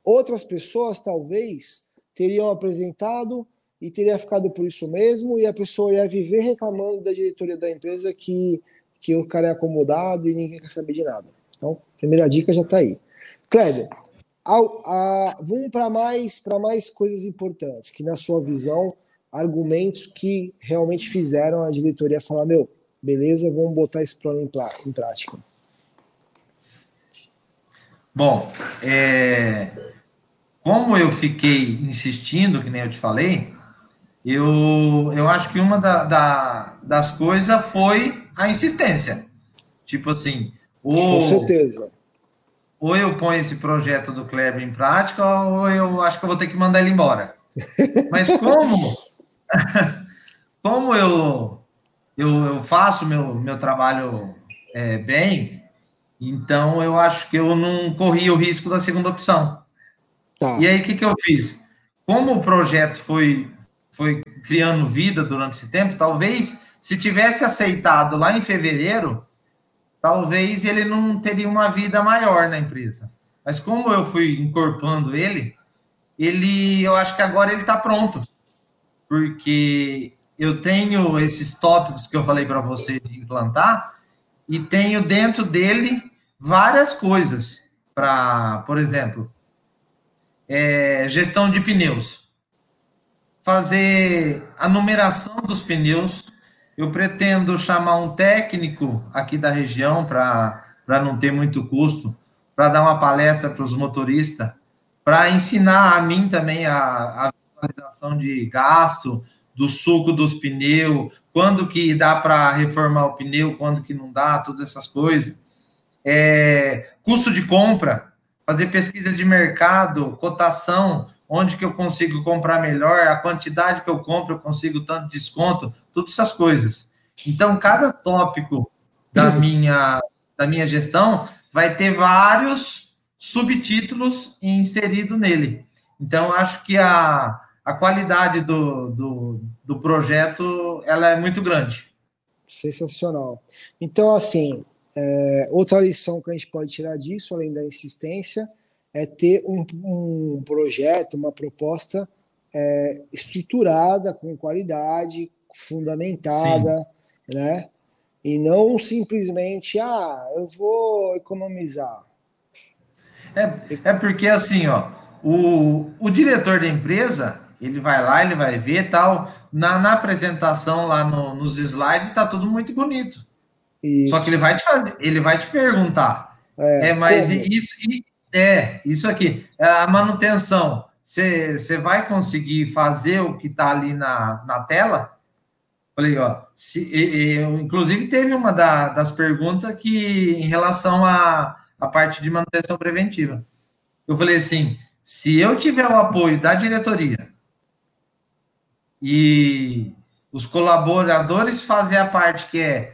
outras pessoas talvez teriam apresentado e teria ficado por isso mesmo e a pessoa ia viver reclamando da diretoria da empresa que que o cara é acomodado e ninguém quer saber de nada. Então, primeira dica já está aí. Kleber, ao, a, vamos para mais, para mais coisas importantes, que na sua visão, argumentos que realmente fizeram a diretoria falar, meu, beleza, vamos botar esse plano em, em prática. Bom, é, como eu fiquei insistindo, que nem eu te falei, eu, eu acho que uma da, da, das coisas foi a insistência. Tipo assim, ou, Com certeza ou eu ponho esse projeto do Kleber em prática, ou eu acho que eu vou ter que mandar ele embora. Mas como, [laughs] como eu, eu, eu faço meu, meu trabalho é, bem, então eu acho que eu não corri o risco da segunda opção. Tá. E aí, o que, que eu fiz? Como o projeto foi, foi criando vida durante esse tempo, talvez se tivesse aceitado lá em fevereiro, talvez ele não teria uma vida maior na empresa. Mas como eu fui incorporando ele, ele, eu acho que agora ele está pronto, porque eu tenho esses tópicos que eu falei para você de implantar e tenho dentro dele várias coisas para, por exemplo, é, gestão de pneus, fazer a numeração dos pneus eu pretendo chamar um técnico aqui da região para não ter muito custo, para dar uma palestra para os motoristas, para ensinar a mim também a, a visualização de gasto, do suco dos pneus, quando que dá para reformar o pneu, quando que não dá, todas essas coisas. É, custo de compra, fazer pesquisa de mercado, cotação, onde que eu consigo comprar melhor, a quantidade que eu compro, eu consigo tanto desconto, todas essas coisas. Então, cada tópico da [laughs] minha, da minha gestão vai ter vários subtítulos inseridos nele. Então, acho que a, a qualidade do, do, do projeto ela é muito grande. Sensacional. Então, assim, é, outra lição que a gente pode tirar disso, além da insistência, é ter um, um projeto, uma proposta é, estruturada, com qualidade, fundamentada, Sim. né? E não simplesmente, ah, eu vou economizar. É, é porque assim, ó, o, o diretor da empresa, ele vai lá, ele vai ver tal. Na, na apresentação lá no, nos slides, tá tudo muito bonito. Isso. Só que ele vai te fazer, ele vai te perguntar. É, é mas como? isso é isso aqui, é a manutenção. Você vai conseguir fazer o que está ali na, na tela? Falei, ó, se, eu, inclusive teve uma da, das perguntas que em relação à a, a parte de manutenção preventiva. Eu falei assim: se eu tiver o apoio da diretoria e os colaboradores fazer a parte que é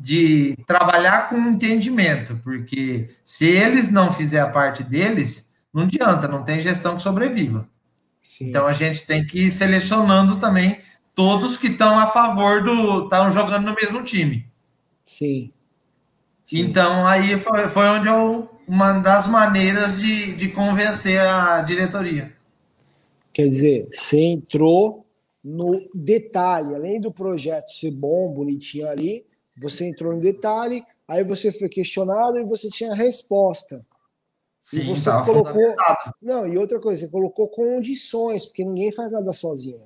de trabalhar com entendimento, porque se eles não fizer a parte deles, não adianta, não tem gestão que sobreviva. Sim. Então a gente tem que ir selecionando também todos que estão a favor do. estão jogando no mesmo time. Sim. Sim. Então aí foi, foi onde eu. uma das maneiras de, de convencer a diretoria. Quer dizer, você entrou no detalhe, além do projeto ser bom, bonitinho ali, você entrou em detalhe, aí você foi questionado e você tinha a resposta. Sim, e você colocou. Não, e outra coisa, você colocou condições, porque ninguém faz nada sozinho.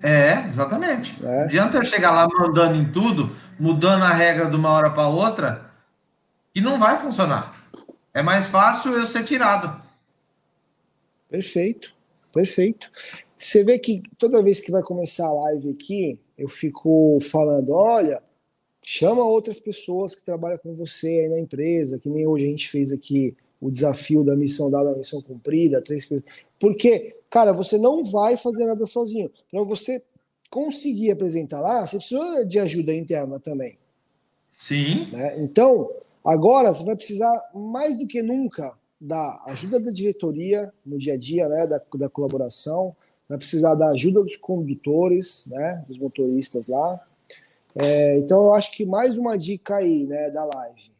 É, exatamente. É. Não adianta eu chegar lá mandando em tudo, mudando a regra de uma hora para outra, e não vai funcionar. É mais fácil eu ser tirado. Perfeito, perfeito. Você vê que toda vez que vai começar a live aqui, eu fico falando: olha, chama outras pessoas que trabalham com você aí na empresa, que nem hoje a gente fez aqui o desafio da missão dada, a missão cumprida, três coisas. Porque, cara, você não vai fazer nada sozinho. Para você conseguir apresentar lá, você precisa de ajuda interna também. Sim. Né? Então, agora você vai precisar mais do que nunca da ajuda da diretoria no dia a dia, né, da, da colaboração, vai precisar da ajuda dos condutores, né, dos motoristas lá, é, então eu acho que mais uma dica aí, né, da live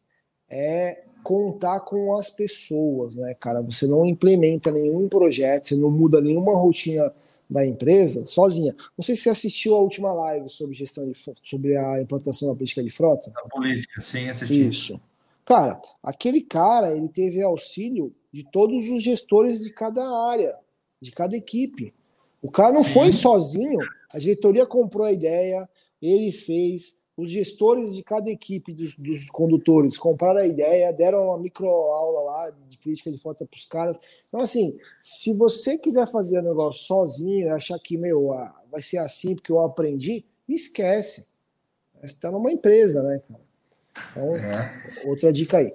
é contar com as pessoas, né, cara? Você não implementa nenhum projeto, você não muda nenhuma rotina da empresa sozinha. Não sei se você assistiu a última live sobre gestão de sobre a implantação da política de frota. A política, sim, assisti. Isso. Cara, aquele cara, ele teve auxílio de todos os gestores de cada área, de cada equipe. O cara não sim. foi sozinho. A diretoria comprou a ideia, ele fez, os gestores de cada equipe dos, dos condutores compraram a ideia, deram uma microaula lá de política de frota para os caras. Então, assim, se você quiser fazer o negócio sozinho, achar que, meu, ah, vai ser assim porque eu aprendi, esquece. Você está numa empresa, né, cara? Então, é. outra dica aí.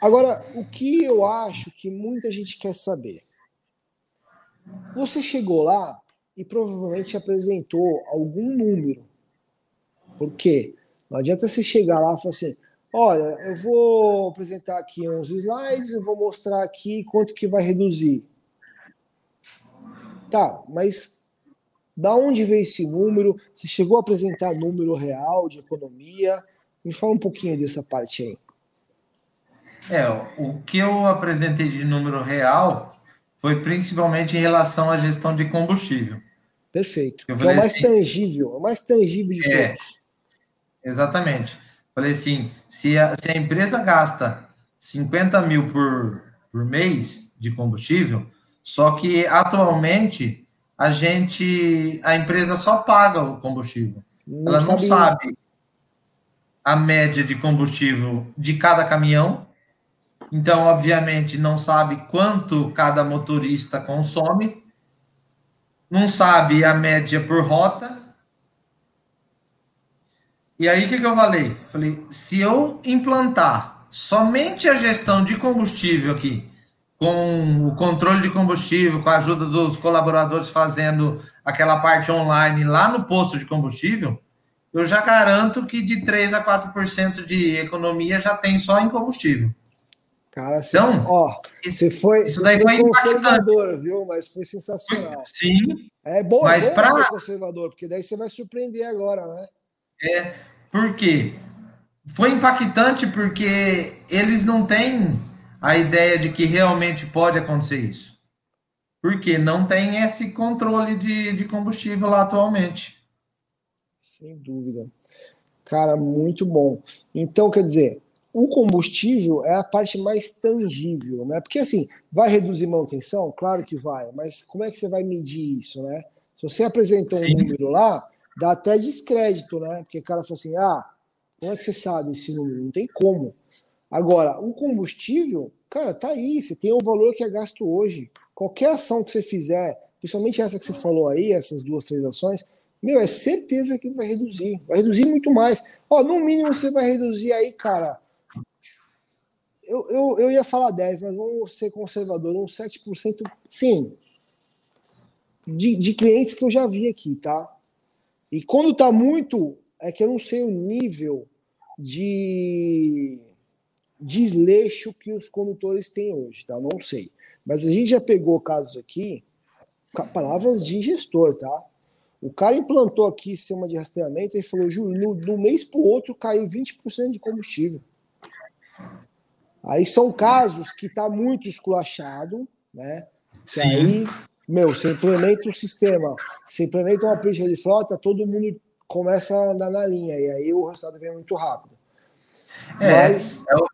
Agora, o que eu acho que muita gente quer saber? Você chegou lá e provavelmente apresentou algum número por quê? Não adianta você chegar lá e falar assim: olha, eu vou apresentar aqui uns slides, eu vou mostrar aqui quanto que vai reduzir. Tá, mas da onde veio esse número? Você chegou a apresentar número real de economia? Me fala um pouquinho dessa parte aí. É, o que eu apresentei de número real foi principalmente em relação à gestão de combustível. Perfeito. É o mais assim, tangível, é o mais tangível de é, todos. Exatamente. Falei assim, se a, se a empresa gasta 50 mil por, por mês de combustível, só que atualmente a gente, a empresa só paga o combustível. Não Ela não sabe a média de combustível de cada caminhão. Então, obviamente, não sabe quanto cada motorista consome, não sabe a média por rota, e aí, o que, que eu falei? Falei, se eu implantar somente a gestão de combustível aqui com o controle de combustível, com a ajuda dos colaboradores fazendo aquela parte online lá no posto de combustível, eu já garanto que de 3 a 4% de economia já tem só em combustível. Cara, então, ó, você foi, isso daí foi conservador, viu? Mas foi sensacional. Sim. É bom, mas é bom pra... ser conservador, porque daí você vai surpreender agora, né? É, por quê? Foi impactante porque eles não têm a ideia de que realmente pode acontecer isso. Porque não tem esse controle de, de combustível lá atualmente. Sem dúvida. Cara, muito bom. Então, quer dizer, o combustível é a parte mais tangível, né? Porque assim, vai reduzir manutenção? Claro que vai, mas como é que você vai medir isso, né? Se você apresentou Sim. um número lá, dá até descrédito, né? Porque o cara fala assim: ah, como é que você sabe esse número? Não tem como. Agora, o combustível, cara, tá aí, você tem o valor que é gasto hoje. Qualquer ação que você fizer, principalmente essa que você falou aí, essas duas, três ações, meu, é certeza que vai reduzir. Vai reduzir muito mais. Ó, no mínimo você vai reduzir aí, cara. Eu, eu, eu ia falar 10, mas vamos ser conservador, uns 7%, sim. De, de clientes que eu já vi aqui, tá? E quando tá muito, é que eu não sei o nível de desleixo que os condutores têm hoje, tá? Não sei. Mas a gente já pegou casos aqui, palavras de gestor, tá? O cara implantou aqui sistema de rastreamento e falou, Júlio, no, no mês para o outro caiu 20% de combustível. Aí são casos que está muito esculachado, né? Sim. aí, meu, você implementa um sistema, você implementa uma política de frota, todo mundo começa a andar na linha, e aí o resultado vem muito rápido. É, Mas. É o...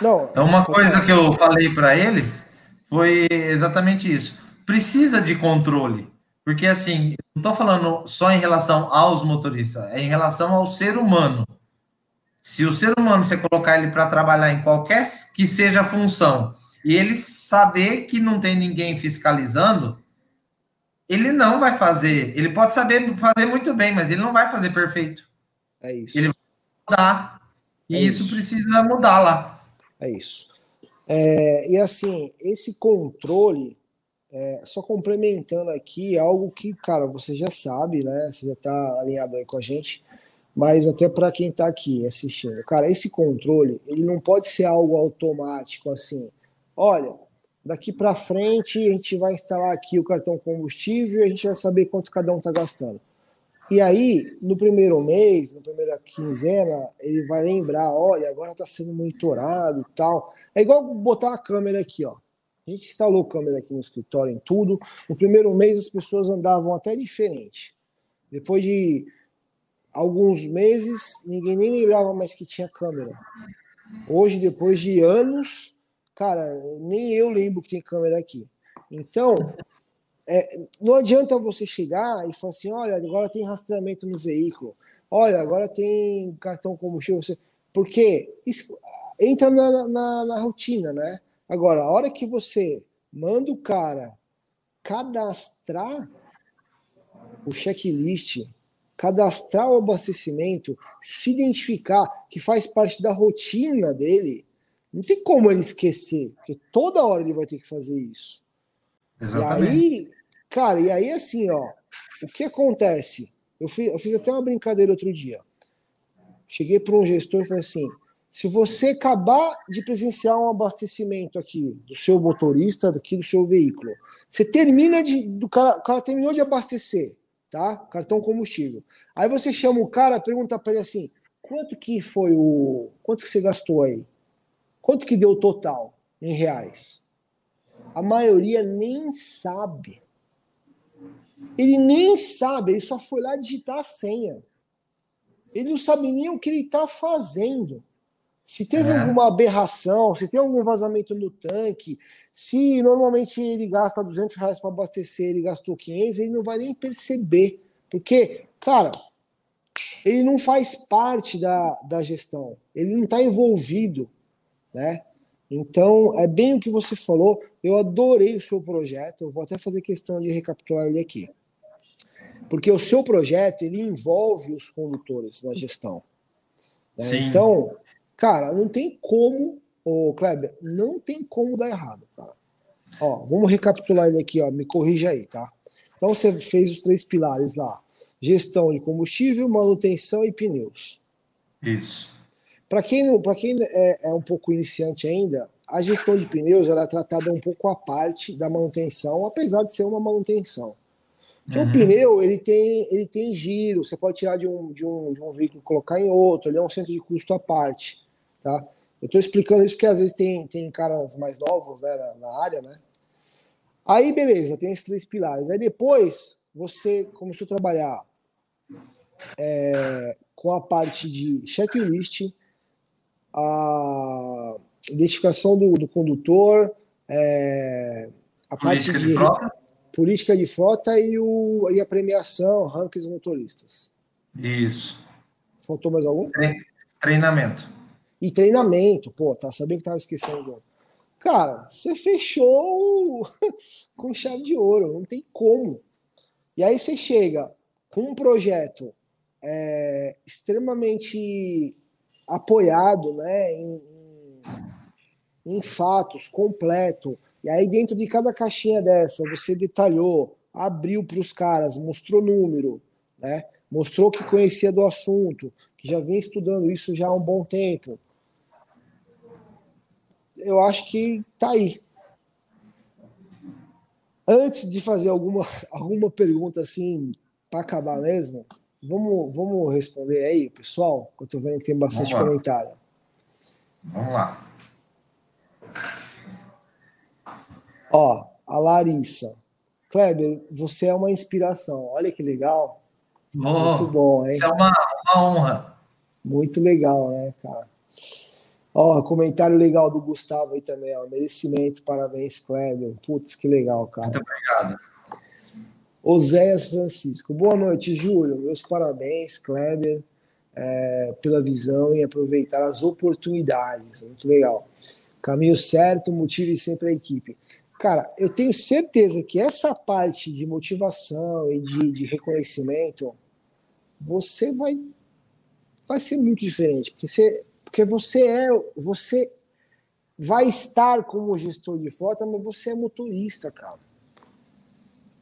Não, então, uma coisa que eu falei para eles foi exatamente isso. Precisa de controle. Porque, assim, não estou falando só em relação aos motoristas, é em relação ao ser humano. Se o ser humano você colocar ele para trabalhar em qualquer que seja a função e ele saber que não tem ninguém fiscalizando, ele não vai fazer. Ele pode saber fazer muito bem, mas ele não vai fazer perfeito. É isso. Ele vai mudar. E é isso. isso. precisa mudar lá. É isso. É, e assim, esse controle é, só complementando aqui, algo que, cara, você já sabe, né? Você já está alinhado aí com a gente, mas até para quem está aqui assistindo, cara, esse controle, ele não pode ser algo automático assim. Olha, daqui para frente a gente vai instalar aqui o cartão combustível e a gente vai saber quanto cada um está gastando. E aí, no primeiro mês, na primeira quinzena, ele vai lembrar, olha, agora está sendo monitorado tal. É igual botar a câmera aqui, ó. A gente instalou câmera aqui no escritório, em tudo. No primeiro mês as pessoas andavam até diferente. Depois de alguns meses, ninguém nem lembrava mais que tinha câmera. Hoje, depois de anos, cara, nem eu lembro que tem câmera aqui. Então, é, não adianta você chegar e falar assim: olha, agora tem rastreamento no veículo, olha, agora tem cartão combustível, porque isso entra na, na, na rotina, né? Agora, a hora que você manda o cara cadastrar o checklist, cadastrar o abastecimento, se identificar que faz parte da rotina dele, não tem como ele esquecer, porque toda hora ele vai ter que fazer isso. Exatamente. E aí, cara, e aí assim, ó, o que acontece? Eu fiz, eu fiz até uma brincadeira outro dia. Cheguei para um gestor e falei assim: se você acabar de presenciar um abastecimento aqui do seu motorista, daqui do seu veículo, você termina de. Do cara, o cara terminou de abastecer, tá? Cartão combustível. Aí você chama o cara, pergunta para ele assim: quanto que foi o. Quanto que você gastou aí? Quanto que deu o total em reais? A maioria nem sabe. Ele nem sabe, ele só foi lá digitar a senha. Ele não sabe nem o que ele está fazendo. Se teve é. alguma aberração, se tem algum vazamento no tanque, se normalmente ele gasta 200 reais para abastecer, ele gastou 500, ele não vai nem perceber. Porque, cara, ele não faz parte da, da gestão, ele não está envolvido, né? Então, é bem o que você falou. Eu adorei o seu projeto. Eu vou até fazer questão de recapitular ele aqui. Porque o seu projeto, ele envolve os condutores na gestão. Né? Então, Cara, não tem como ô Kleber, não tem como dar errado, cara. Ó, vamos recapitular ele aqui, ó, me corrija aí, tá? Então você fez os três pilares lá: gestão de combustível, manutenção e pneus. Isso. Para quem, pra quem é, é, um pouco iniciante ainda, a gestão de pneus ela é tratada um pouco à parte da manutenção, apesar de ser uma manutenção. Então, uhum. o pneu ele tem, ele tem giro, você pode tirar de um, de, um, de um veículo e colocar em outro, ele é um centro de custo à parte. Tá? Eu estou explicando isso porque às vezes tem, tem caras mais novos né, na, na área, né? Aí, beleza, tem esses três pilares. Aí depois você começou a trabalhar é, com a parte de checklist, a identificação do, do condutor, é, a política parte de, de frota. política de frota e, o, e a premiação, rankings motoristas. Isso. Faltou mais algum? Treinamento. E treinamento, pô, tá sabendo que tava esquecendo. Cara, você fechou [laughs] com chave de ouro, não tem como. E aí você chega com um projeto é, extremamente apoiado né, em, em, fatos, completo. E aí, dentro de cada caixinha dessa, você detalhou, abriu para os caras, mostrou número, né, mostrou que conhecia do assunto, que já vinha estudando isso já há um bom tempo. Eu acho que tá aí. Antes de fazer alguma, [laughs] alguma pergunta assim, para acabar mesmo, Vamos, vamos responder aí, pessoal, eu estou vendo que tem bastante vamos comentário. Vamos lá. Ó, a Larissa. Kleber, você é uma inspiração. Olha que legal. Oh, Muito bom, hein? Isso é uma, uma honra. Muito legal, né, cara? Ó, comentário legal do Gustavo aí também, ó. Merecimento, parabéns, Kleber. Putz, que legal, cara. Muito obrigado. Oséias Francisco. Boa noite, Júlio. Meus parabéns, Kleber, é, pela visão e aproveitar as oportunidades. Muito legal. Caminho certo, motive sempre a equipe. Cara, eu tenho certeza que essa parte de motivação e de, de reconhecimento, você vai, vai ser muito diferente, porque você, porque você é, você vai estar como gestor de frota, mas você é motorista, cara.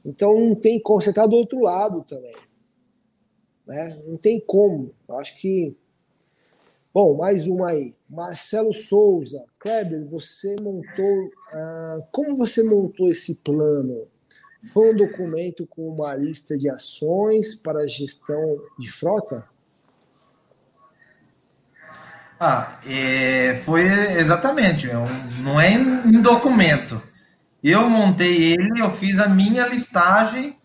Então não tem como, você está do outro lado também. Né? Não tem como. Eu acho que. Bom, mais uma aí. Marcelo Souza. Kleber, você montou. Ah, como você montou esse plano? Foi um documento com uma lista de ações para gestão de frota? Ah, é, foi exatamente. É não é em documento eu montei ele, eu fiz a minha listagem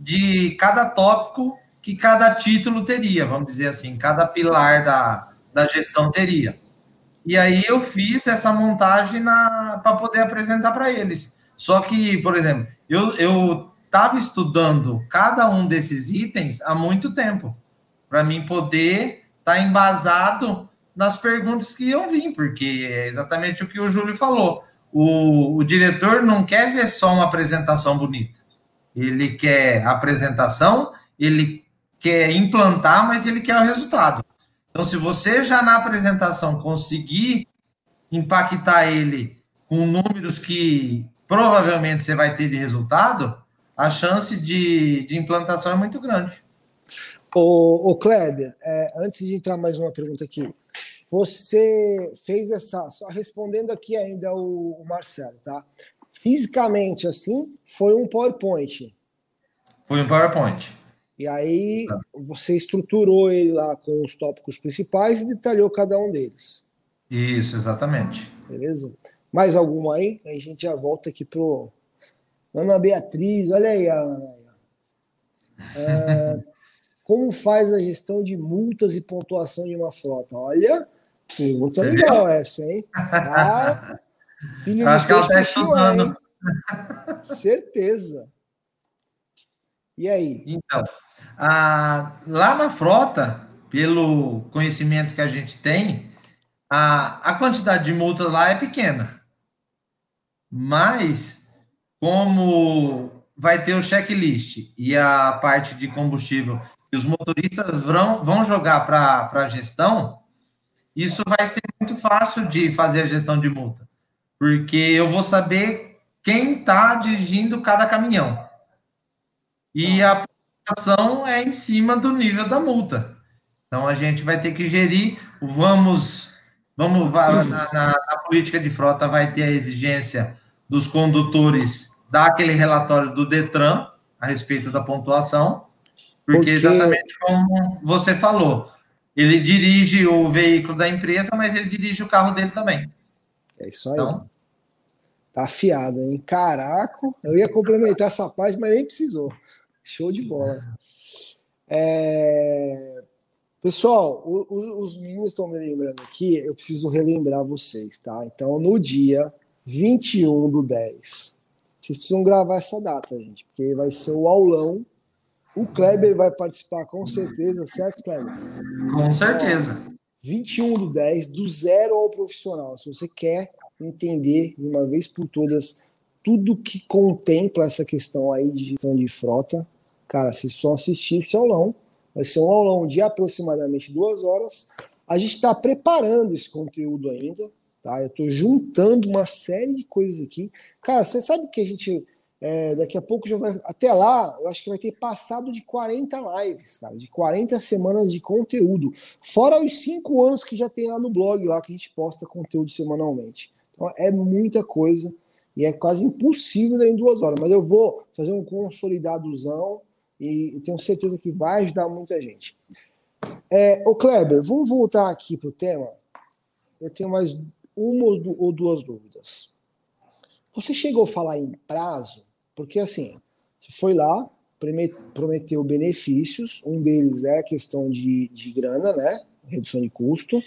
de cada tópico que cada título teria, vamos dizer assim, cada pilar da, da gestão teria. E aí eu fiz essa montagem para poder apresentar para eles. Só que, por exemplo, eu estava estudando cada um desses itens há muito tempo, para mim poder estar tá embasado nas perguntas que iam vir, porque é exatamente o que o Júlio falou o, o diretor não quer ver só uma apresentação bonita. Ele quer apresentação, ele quer implantar, mas ele quer o resultado. Então, se você já na apresentação conseguir impactar ele com números que provavelmente você vai ter de resultado, a chance de, de implantação é muito grande. O, o Kleber, é, antes de entrar mais uma pergunta aqui, você fez essa, só respondendo aqui ainda o, o Marcelo, tá? Fisicamente, assim, foi um PowerPoint. Foi um PowerPoint. E aí você estruturou ele lá com os tópicos principais e detalhou cada um deles. Isso, exatamente. Beleza? Mais alguma aí? Aí a gente já volta aqui pro Ana Beatriz, olha aí, Ana. É, [laughs] como faz a gestão de multas e pontuação de uma frota? Olha, Pergunta Você legal viu? essa, hein? Ah, [laughs] filho Acho que ela está estudando. Certeza. E aí? Então, a, lá na frota, pelo conhecimento que a gente tem, a, a quantidade de multas lá é pequena. Mas, como vai ter o checklist e a parte de combustível que os motoristas vão, vão jogar para a gestão, isso vai ser muito fácil de fazer a gestão de multa, porque eu vou saber quem está dirigindo cada caminhão. E a pontuação é em cima do nível da multa. Então a gente vai ter que gerir, vamos, vamos na, na, na política de frota vai ter a exigência dos condutores dar aquele relatório do Detran a respeito da pontuação, porque, porque exatamente como você falou, ele dirige o veículo da empresa, mas ele dirige o carro dele também. É isso aí. Então, tá afiado, hein? Caraca, eu ia complementar essa parte, mas nem precisou. Show de bola. É... Pessoal, o, o, os meninos estão me lembrando aqui, eu preciso relembrar vocês, tá? Então, no dia 21 do 10, vocês precisam gravar essa data, gente, porque vai ser o aulão. O Kleber vai participar com certeza, certo, Kleber? Com certeza. 21 do 10, do zero ao profissional. Se você quer entender de uma vez por todas tudo que contempla essa questão aí de gestão de frota, cara, vocês precisam assistir esse aulão. Vai ser um aulão de aproximadamente duas horas. A gente está preparando esse conteúdo ainda, tá? Eu estou juntando uma série de coisas aqui. Cara, você sabe que a gente é, daqui a pouco já vai. Até lá, eu acho que vai ter passado de 40 lives, cara, de 40 semanas de conteúdo. Fora os cinco anos que já tem lá no blog, lá que a gente posta conteúdo semanalmente. Então é muita coisa e é quase impossível em duas horas. Mas eu vou fazer um consolidadozão e tenho certeza que vai ajudar muita gente. É, ô Kleber, vamos voltar aqui para o tema. Eu tenho mais uma ou duas dúvidas. Você chegou a falar em prazo? Porque assim, você foi lá, prometeu benefícios, um deles é a questão de, de grana, né? Redução de custo.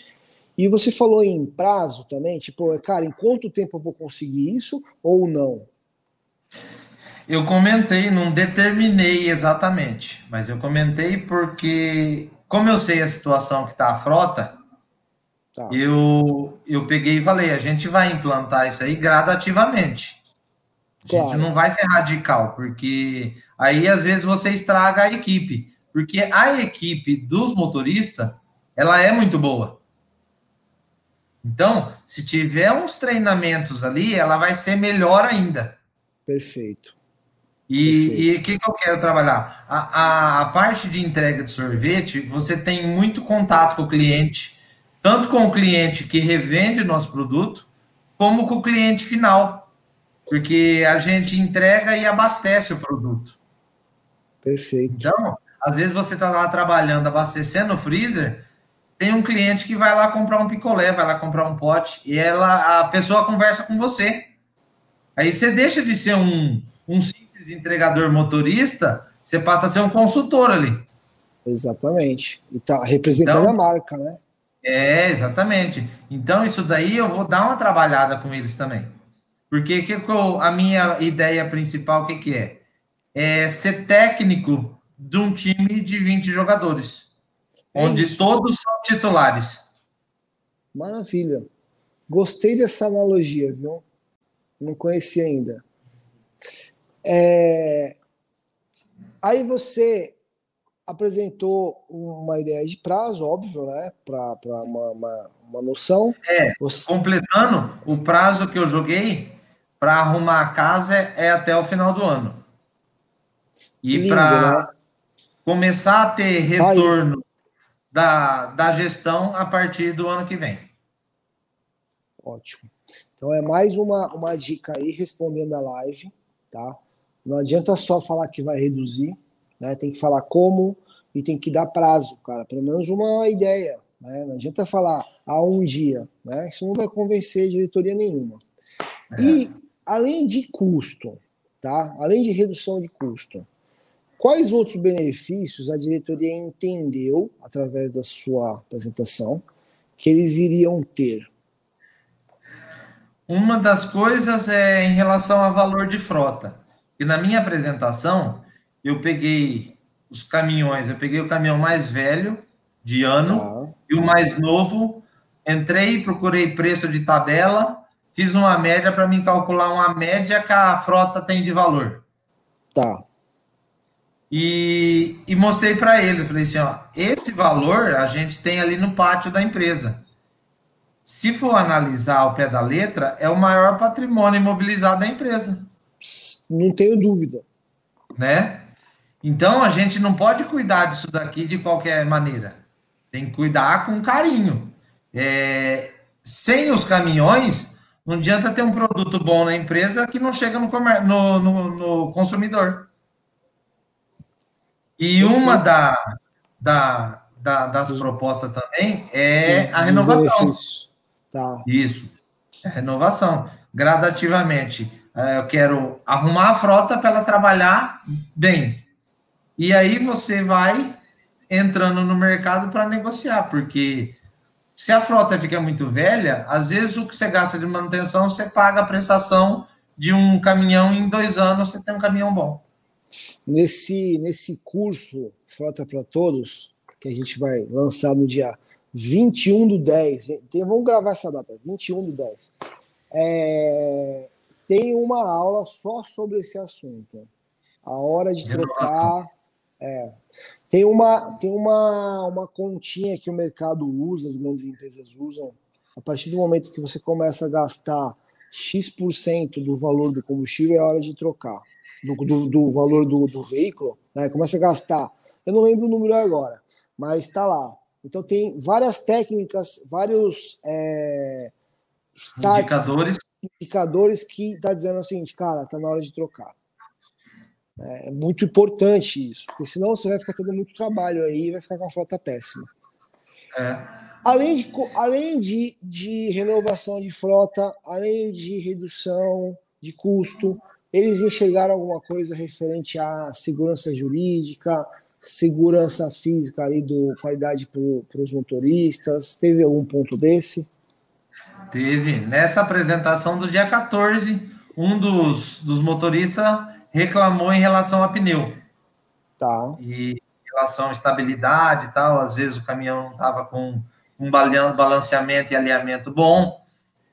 E você falou em prazo também, tipo, cara, em quanto tempo eu vou conseguir isso ou não? Eu comentei, não determinei exatamente, mas eu comentei porque, como eu sei a situação que está a frota, tá. eu, eu peguei e falei: a gente vai implantar isso aí gradativamente. A claro. gente não vai ser radical, porque aí às vezes você estraga a equipe. Porque a equipe dos motoristas, ela é muito boa. Então, se tiver uns treinamentos ali, ela vai ser melhor ainda. Perfeito. E o que, que eu quero trabalhar? A, a, a, parte de entrega de sorvete, você tem muito contato com o cliente, tanto com o cliente que revende o nosso produto, como com o cliente final. Porque a gente entrega e abastece o produto. Perfeito. Então, às vezes você está lá trabalhando, abastecendo o freezer, tem um cliente que vai lá comprar um picolé, vai lá comprar um pote, e ela, a pessoa conversa com você. Aí você deixa de ser um, um entregador motorista, você passa a ser um consultor ali. Exatamente. E tá representando então, a marca, né? É, exatamente. Então, isso daí eu vou dar uma trabalhada com eles também. Porque que a minha ideia principal, o que, que é? É ser técnico de um time de 20 jogadores. É onde isso. todos são titulares. Maravilha. Gostei dessa analogia, viu? Não conheci ainda. É... Aí você apresentou uma ideia de prazo, óbvio, né? Para uma, uma, uma, noção. É, você... completando, o prazo que eu joguei para arrumar a casa é, é, até o final do ano. E para né? começar a ter retorno da, da gestão a partir do ano que vem. Ótimo. Então é mais uma, uma dica aí respondendo a live, tá? Não adianta só falar que vai reduzir, né? Tem que falar como e tem que dar prazo, cara. Pelo menos uma ideia, né? Não adianta falar a um dia, né? Isso não vai convencer diretoria nenhuma. É. E além de custo, tá? Além de redução de custo, quais outros benefícios a diretoria entendeu através da sua apresentação que eles iriam ter? Uma das coisas é em relação a valor de frota. E na minha apresentação, eu peguei os caminhões, eu peguei o caminhão mais velho de ano tá. e o mais novo. Entrei, procurei preço de tabela, fiz uma média para me calcular uma média que a frota tem de valor. Tá. E, e mostrei para ele, falei assim, ó, esse valor a gente tem ali no pátio da empresa. se for analisar ao pé da letra, é o maior patrimônio imobilizado da empresa. Não tenho dúvida. Né? Então a gente não pode cuidar disso daqui de qualquer maneira. Tem que cuidar com carinho. É, sem os caminhões, não adianta ter um produto bom na empresa que não chega no, no, no, no consumidor. E uma da, da, da, das propostas também é a renovação. Tá. Isso, é renovação. Gradativamente. É, eu quero arrumar a frota para ela trabalhar bem. E aí você vai entrando no mercado para negociar, porque se a frota fica muito velha, às vezes o que você gasta de manutenção, você paga a prestação de um caminhão em dois anos, você tem um caminhão bom. Nesse, nesse curso Frota para Todos, que a gente vai lançar no dia 21 do 10, tem, vamos gravar essa data, 21 do 10, é, tem uma aula só sobre esse assunto. A hora de trocar. É, tem uma, tem uma, uma continha que o mercado usa, as grandes empresas usam. A partir do momento que você começa a gastar X% do valor do combustível, é hora de trocar. Do, do, do valor do, do veículo, né? começa a gastar. Eu não lembro o número agora, mas está lá. Então tem várias técnicas, vários é, indicadores. indicadores que está dizendo o seguinte, cara, está na hora de trocar. É muito importante isso, porque senão você vai ficar tendo muito trabalho aí e vai ficar com a frota péssima. É. Além, de, além de, de renovação de frota, além de redução de custo, eles enxergaram alguma coisa referente à segurança jurídica, segurança física ali do qualidade para os motoristas? Teve algum ponto desse? Teve. Nessa apresentação do dia 14, um dos, dos motoristas reclamou em relação a pneu. Tá. E em relação à estabilidade e tal, às vezes o caminhão não estava com um balanceamento e alinhamento bom.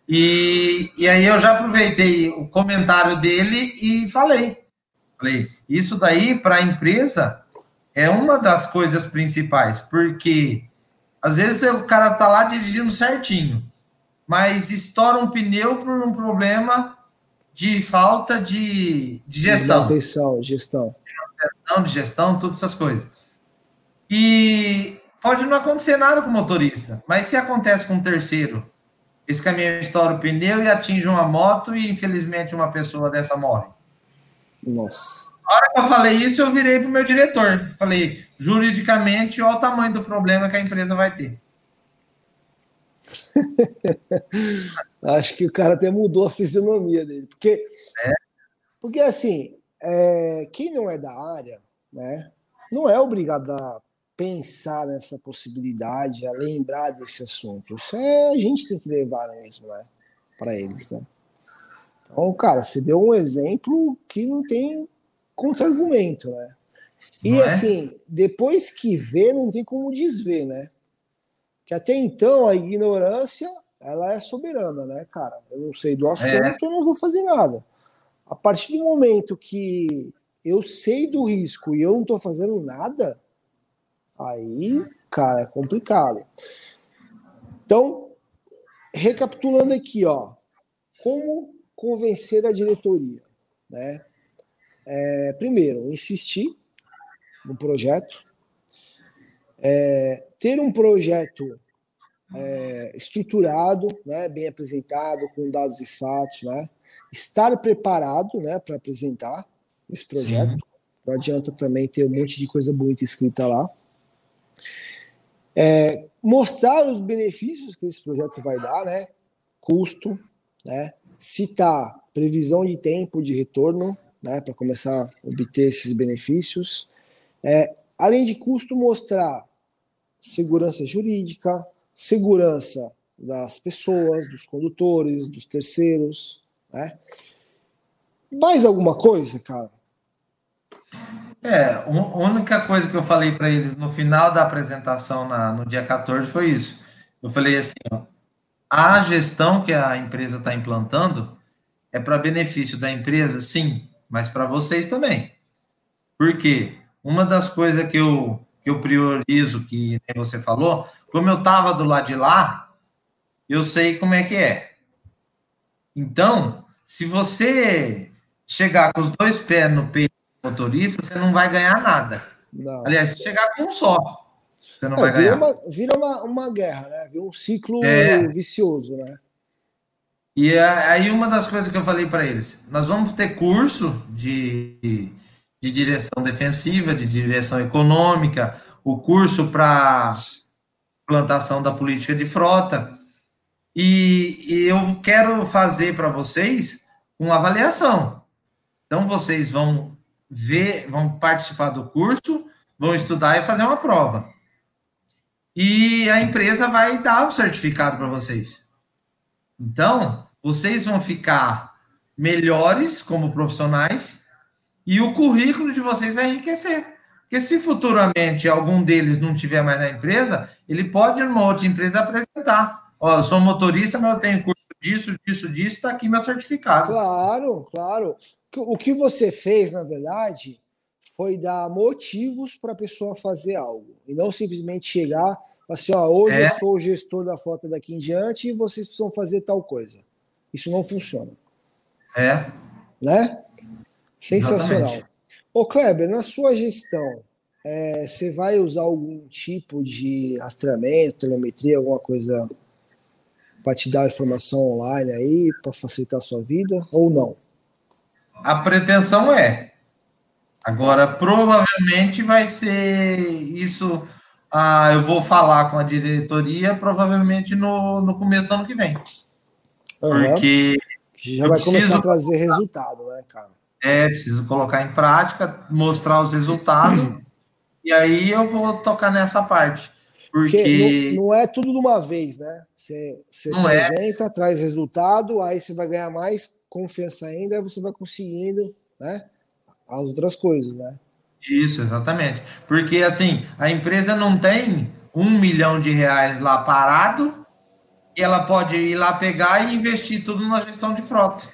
E, e aí eu já aproveitei o comentário dele e falei. Falei, isso daí para a empresa é uma das coisas principais, porque às vezes o cara tá lá dirigindo certinho, mas estoura um pneu por um problema de falta de, de gestão. Manutenção, gestão. Gestão, de gestão, todas essas coisas. E pode não acontecer nada com o motorista, mas se acontece com um terceiro, esse caminhão estoura o pneu e atinge uma moto e infelizmente uma pessoa dessa morre. Nossa. A hora que eu falei isso, eu virei para o meu diretor. Falei, juridicamente, olha o tamanho do problema que a empresa vai ter. [laughs] Acho que o cara até mudou a fisionomia dele. Porque, é. porque assim, é, quem não é da área, né, não é obrigado a pensar nessa possibilidade, a lembrar desse assunto. Isso é, a gente tem que levar mesmo, né, para eles, né? Então, cara, você deu um exemplo que não tem contra-argumento, né? E é? assim, depois que vê, não tem como desver, né? Que até então a ignorância ela é soberana, né, cara? Eu não sei do assunto, é. eu não vou fazer nada. A partir do momento que eu sei do risco e eu não estou fazendo nada, aí, cara, é complicado. Então, recapitulando aqui, ó, como convencer a diretoria, né? É, primeiro, insistir no projeto, é, ter um projeto é, estruturado, né, bem apresentado, com dados e fatos, né, estar preparado né, para apresentar esse projeto. Sim. Não adianta também ter um monte de coisa bonita escrita lá. É, mostrar os benefícios que esse projeto vai dar, né? Custo, né? Citar previsão de tempo de retorno, né? Para começar a obter esses benefícios. É, além de custo, mostrar segurança jurídica, segurança das pessoas, dos condutores, dos terceiros, né? Mais alguma coisa, cara? É, a única coisa que eu falei para eles no final da apresentação na, no dia 14 foi isso. Eu falei assim: ó, a gestão que a empresa está implantando é para benefício da empresa, sim, mas para vocês também. Por quê? Uma das coisas que eu, que eu priorizo, que você falou, como eu estava do lado de lá, eu sei como é que é. Então, se você chegar com os dois pés no peito do motorista, você não vai ganhar nada. Não. Aliás, se chegar com um só, você não é, vai vira ganhar. Uma, vira uma, uma guerra, né? Vira um ciclo é. vicioso, né? E aí uma das coisas que eu falei para eles, nós vamos ter curso de, de direção defensiva, de direção econômica, o curso para plantação da política de frota, e, e eu quero fazer para vocês uma avaliação. Então vocês vão ver, vão participar do curso, vão estudar e fazer uma prova. E a empresa vai dar o certificado para vocês. Então, vocês vão ficar melhores como profissionais e o currículo de vocês vai enriquecer. Porque se futuramente algum deles não tiver mais na empresa, ele pode, numa outra empresa, apresentar. Ó, eu sou motorista, mas eu tenho curso disso, disso, disso, está aqui meu certificado. Claro, claro. O que você fez, na verdade, foi dar motivos para a pessoa fazer algo. E não simplesmente chegar assim, ó, hoje é. eu sou o gestor da frota daqui em diante e vocês precisam fazer tal coisa. Isso não funciona. É. Né? Sensacional. Exatamente. Ô, Kleber, na sua gestão, é, você vai usar algum tipo de rastreamento, telemetria, alguma coisa para te dar informação online aí, para facilitar a sua vida, ou não? A pretensão é. Agora, provavelmente vai ser isso. Ah, eu vou falar com a diretoria provavelmente no, no começo do ano que vem. Uhum. Porque. Já vai preciso, começar a trazer resultado, né, cara? É, preciso colocar em prática, mostrar os resultados, [clears throat] e aí eu vou tocar nessa parte. Porque, porque não, não, é tudo de uma vez, né? Você, você é. apresenta, é. traz resultado, aí você vai ganhar mais confiança ainda, aí você vai conseguindo, né? As outras coisas, né? Isso, exatamente. Porque assim, a empresa não tem um milhão de reais lá parado ela pode ir lá pegar e investir tudo na gestão de frota,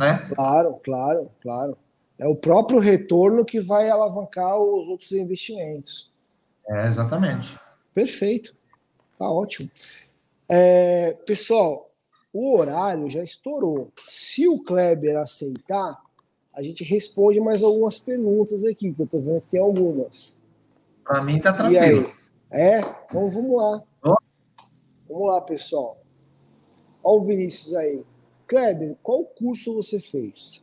né? Claro, claro, claro. É o próprio retorno que vai alavancar os outros investimentos. É, exatamente. Perfeito. Tá ótimo. É, pessoal, o horário já estourou. Se o Kleber aceitar, a gente responde mais algumas perguntas aqui, que eu tô vendo que tem algumas. Para mim tá tranquilo. É? Então vamos lá. Oh. Vamos lá, pessoal. Olha o Vinícius aí. Kleber, qual curso você fez?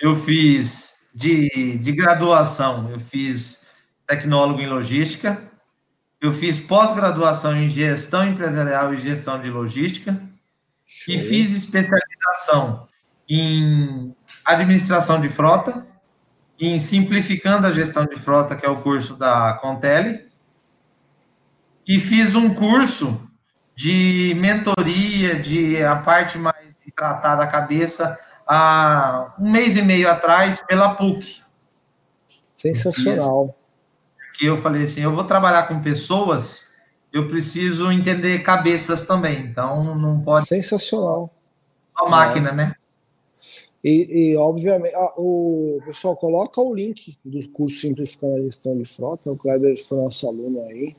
Eu fiz de, de graduação, eu fiz tecnólogo em logística, eu fiz pós-graduação em gestão empresarial e gestão de logística, Show. e fiz especialização em administração de frota, em simplificando a gestão de frota, que é o curso da Contele, e fiz um curso de mentoria, de a parte mais de tratar da cabeça, há um mês e meio atrás, pela PUC. Sensacional. Que eu falei assim, eu vou trabalhar com pessoas, eu preciso entender cabeças também, então não pode... Sensacional. Só máquina, é. né? E, e, obviamente, ah, o pessoal coloca o link do curso Simplificando a Gestão de Frota, o Kleber foi nosso aluno aí.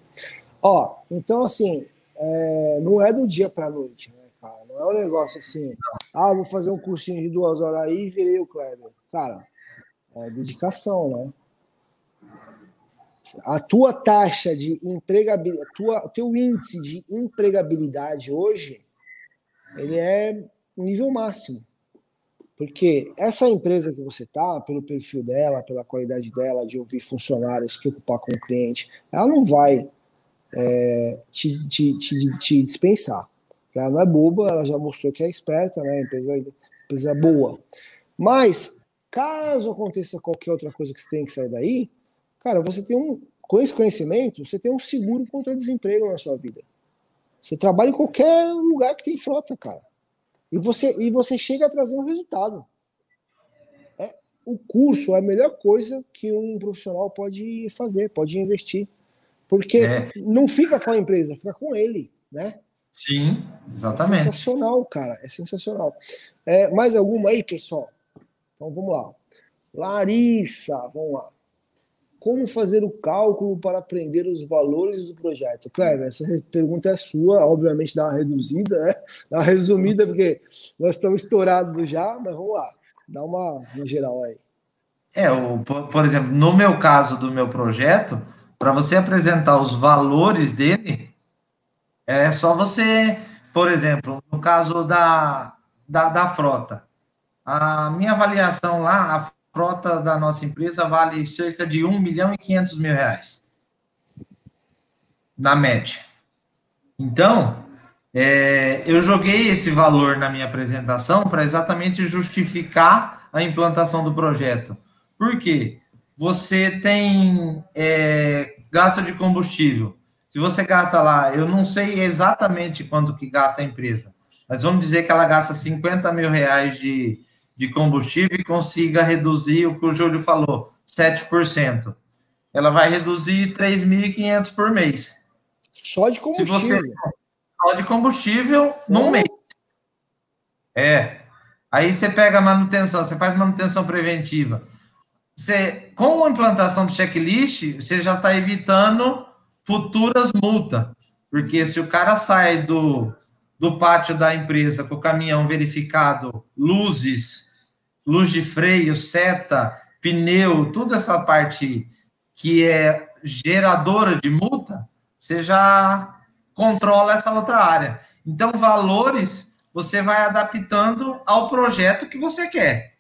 Ó, então assim, é, não é do dia para a noite, né, cara? Não é um negócio assim, ah, vou fazer um cursinho de duas horas aí e virei o Kleber. Cara, é dedicação, né? A tua taxa de empregabilidade, o teu índice de empregabilidade hoje, ele é nível máximo. Porque essa empresa que você tá, pelo perfil dela, pela qualidade dela, de ouvir funcionários, se preocupar com o cliente, ela não vai é, te, te, te, te, dispensar. Ela não é boba, ela já mostrou que é esperta, né? Empresa, empresa boa. Mas, caso aconteça qualquer outra coisa que você tem que sair daí, cara, você tem um. Com esse conhecimento, você tem um seguro contra desemprego na sua vida. Você trabalha em qualquer lugar que tem frota, cara. E você, e você chega a trazer um resultado. É, o curso é a melhor coisa que um profissional pode fazer, pode investir. Porque é. não fica com a empresa, fica com ele, né? Sim, exatamente. É sensacional, cara. É sensacional. É, mais alguma aí, pessoal? Então vamos lá. Larissa, vamos lá. como fazer o cálculo para aprender os valores do projeto? Cleber, essa pergunta é sua, obviamente dá uma reduzida, né? Dá uma resumida, porque nós estamos estourados já, mas vamos lá, dá uma no geral aí. É, o, por, por exemplo, no meu caso do meu projeto, para você apresentar os valores dele, é só você, por exemplo, no caso da, da, da frota, a minha avaliação lá, a frota da nossa empresa vale cerca de 1 milhão e 500 mil reais. Na média. Então, é, eu joguei esse valor na minha apresentação para exatamente justificar a implantação do projeto. Por quê? Você tem é, gasto de combustível. Se você gasta lá, eu não sei exatamente quanto que gasta a empresa, mas vamos dizer que ela gasta 50 mil reais de, de combustível e consiga reduzir o que o Júlio falou, 7%. Ela vai reduzir 3.500 por mês. Só de combustível. Você, só de combustível num mês. É. Aí você pega a manutenção, você faz manutenção preventiva. Você, com a implantação do checklist, você já está evitando futuras multas. Porque se o cara sai do, do pátio da empresa com o caminhão verificado, luzes, luz de freio, seta, pneu, toda essa parte que é geradora de multa, você já controla essa outra área. Então, valores você vai adaptando ao projeto que você quer.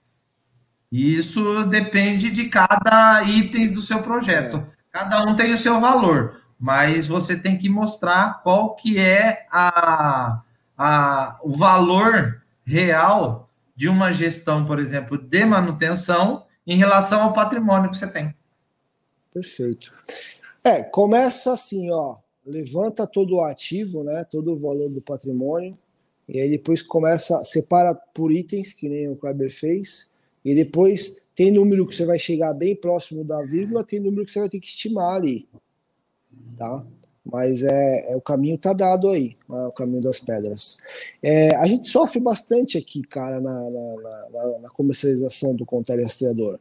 Isso depende de cada item do seu projeto. É. Cada um tem o seu valor, mas você tem que mostrar qual que é a, a, o valor real de uma gestão, por exemplo, de manutenção em relação ao patrimônio que você tem. Perfeito. É, começa assim, ó, levanta todo o ativo, né, todo o valor do patrimônio, e aí depois começa, separa por itens, que nem o Kleber fez, e depois tem número que você vai chegar bem próximo da vírgula, tem número que você vai ter que estimar ali, tá? Mas é, é o caminho tá dado aí, é o caminho das pedras. É, a gente sofre bastante aqui, cara, na, na, na, na comercialização do container rastreador.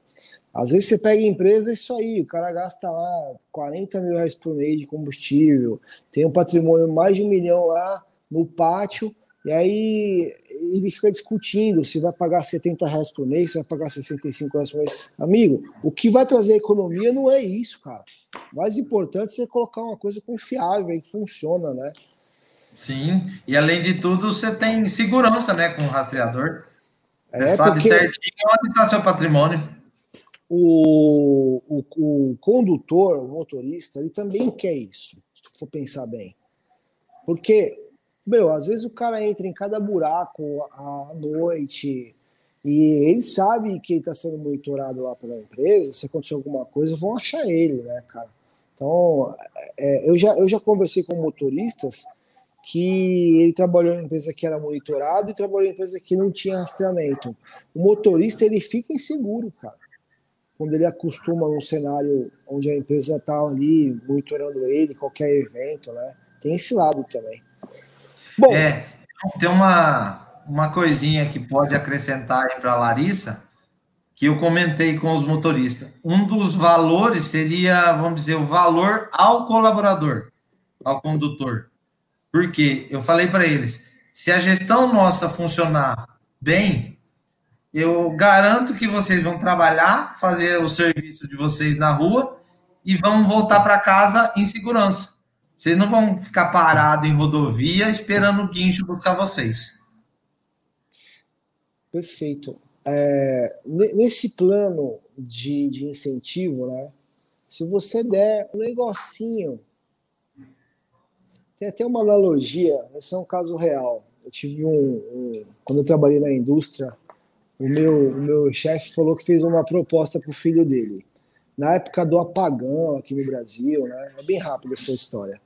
Às vezes você pega empresa, é isso aí, o cara gasta lá 40 mil reais por mês de combustível, tem um patrimônio mais de um milhão lá no pátio, e aí ele fica discutindo se vai pagar 70 reais por mês, se vai pagar 65 reais por mês. Amigo, o que vai trazer economia não é isso, cara. O mais importante é você colocar uma coisa confiável que funciona, né? Sim, e além de tudo, você tem segurança, né, com o rastreador. Você é, sabe certinho onde está seu patrimônio. O, o, o condutor, o motorista, ele também quer isso, se for pensar bem. Porque meu, às vezes o cara entra em cada buraco à noite e ele sabe que ele está sendo monitorado lá pela empresa. Se acontecer alguma coisa, vão achar ele, né, cara? Então, é, eu, já, eu já conversei com motoristas que ele trabalhou em empresa que era monitorado e trabalhou em empresa que não tinha rastreamento. O motorista ele fica inseguro, cara. Quando ele acostuma num cenário onde a empresa está ali monitorando ele, qualquer evento, né? Tem esse lado também. Bom, é, tem uma, uma coisinha que pode acrescentar aí para a Larissa, que eu comentei com os motoristas. Um dos valores seria, vamos dizer, o valor ao colaborador, ao condutor. Porque eu falei para eles, se a gestão nossa funcionar bem, eu garanto que vocês vão trabalhar, fazer o serviço de vocês na rua e vão voltar para casa em segurança. Vocês não vão ficar parados em rodovia esperando o guincho buscar vocês. Perfeito. É, nesse plano de, de incentivo, né? Se você der um negocinho, tem até uma analogia, esse é um caso real. Eu tive um, um quando eu trabalhei na indústria, o meu, o meu chefe falou que fez uma proposta para o filho dele na época do apagão aqui no Brasil, né? É bem rápido essa história.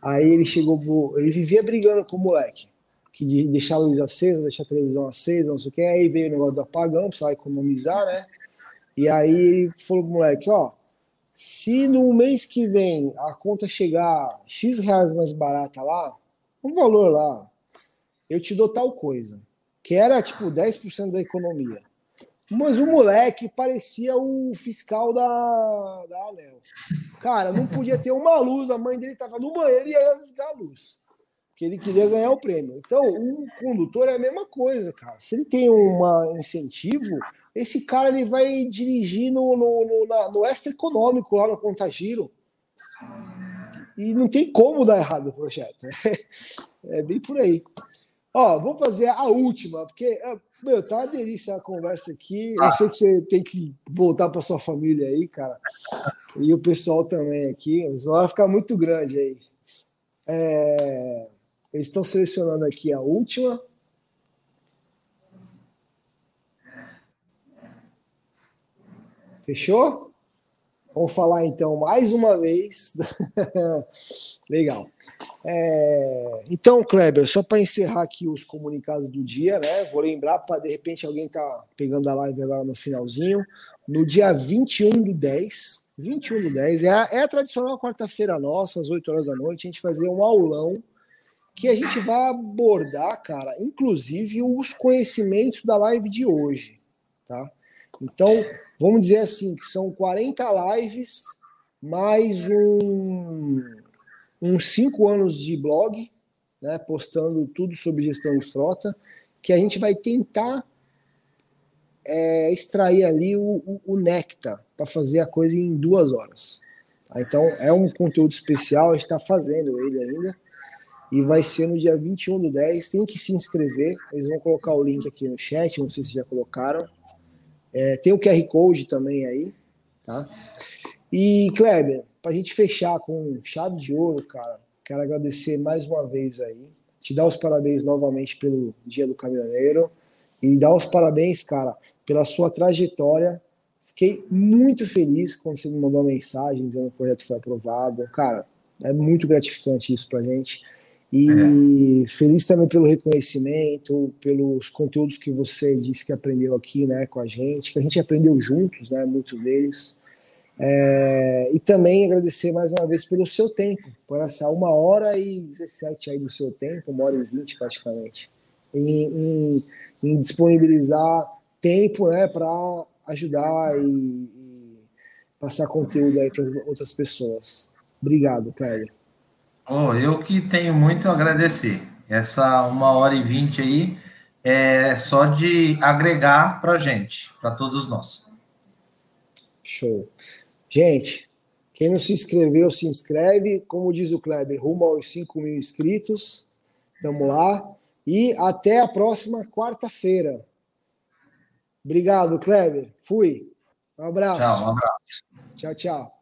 Aí ele chegou, ele vivia brigando com o moleque, que de deixar a luz acesa, deixar a televisão acesa, não sei o que. Aí veio o negócio do apagão, precisava economizar, né? E aí ele falou pro moleque: ó, se no mês que vem a conta chegar X reais mais barata lá, um valor lá, eu te dou tal coisa, que era tipo 10% da economia. Mas o moleque parecia o fiscal da, da Anel. Cara, não podia ter uma luz, a mãe dele estava no banheiro e ia desligar a luz. Porque ele queria ganhar o prêmio. Então, o condutor é a mesma coisa, cara. Se ele tem um incentivo, esse cara ele vai dirigir no, no, no, na, no extra econômico lá no Contagiro. E não tem como dar errado o projeto. É, [laughs] é bem por aí. Ó, vamos fazer a última, porque, é, meu, tá uma delícia a conversa aqui. Eu sei que você tem que voltar para sua família aí, cara. E o pessoal também aqui. Vai ficar muito grande aí. É, eles estão selecionando aqui a última. Fechou? Vamos falar então mais uma vez. [laughs] Legal. É... Então, Kleber, só para encerrar aqui os comunicados do dia, né? Vou lembrar para de repente alguém tá pegando a live agora no finalzinho. No dia 21 do 10, 21 do 10, é a, é a tradicional quarta-feira nossa, às 8 horas da noite, a gente fazer um aulão que a gente vai abordar, cara, inclusive os conhecimentos da live de hoje, tá? Então, vamos dizer assim, que são 40 lives mais um, uns 5 anos de blog, né, postando tudo sobre gestão de frota, que a gente vai tentar é, extrair ali o, o, o néctar para fazer a coisa em duas horas. Tá? Então, é um conteúdo especial, a gente está fazendo ele ainda, e vai ser no dia 21 do 10. Tem que se inscrever, eles vão colocar o link aqui no chat, não sei se já colocaram. É, tem o QR Code também aí, tá? E, Kleber, para a gente fechar com chave de ouro, cara, quero agradecer mais uma vez aí, te dar os parabéns novamente pelo Dia do Caminhoneiro e dar os parabéns, cara, pela sua trajetória. Fiquei muito feliz quando você me mandou uma mensagem dizendo que o projeto foi aprovado. Cara, é muito gratificante isso pra gente. E é. feliz também pelo reconhecimento, pelos conteúdos que você disse que aprendeu aqui né, com a gente, que a gente aprendeu juntos, né, muitos deles. É, e também agradecer mais uma vez pelo seu tempo, por essa uma hora e 17 aí do seu tempo, uma hora e vinte praticamente, em, em, em disponibilizar tempo né, para ajudar e, e, passar conteúdo aí para outras pessoas. Obrigado, Cléber. Oh, eu que tenho muito a agradecer. Essa uma hora e vinte aí é só de agregar para gente, para todos nós. Show. Gente, quem não se inscreveu, se inscreve. Como diz o Kleber, rumo aos 5 mil inscritos. Vamos lá. E até a próxima quarta-feira. Obrigado, Kleber. Fui. Um abraço. Tchau, um abraço. Tchau, tchau.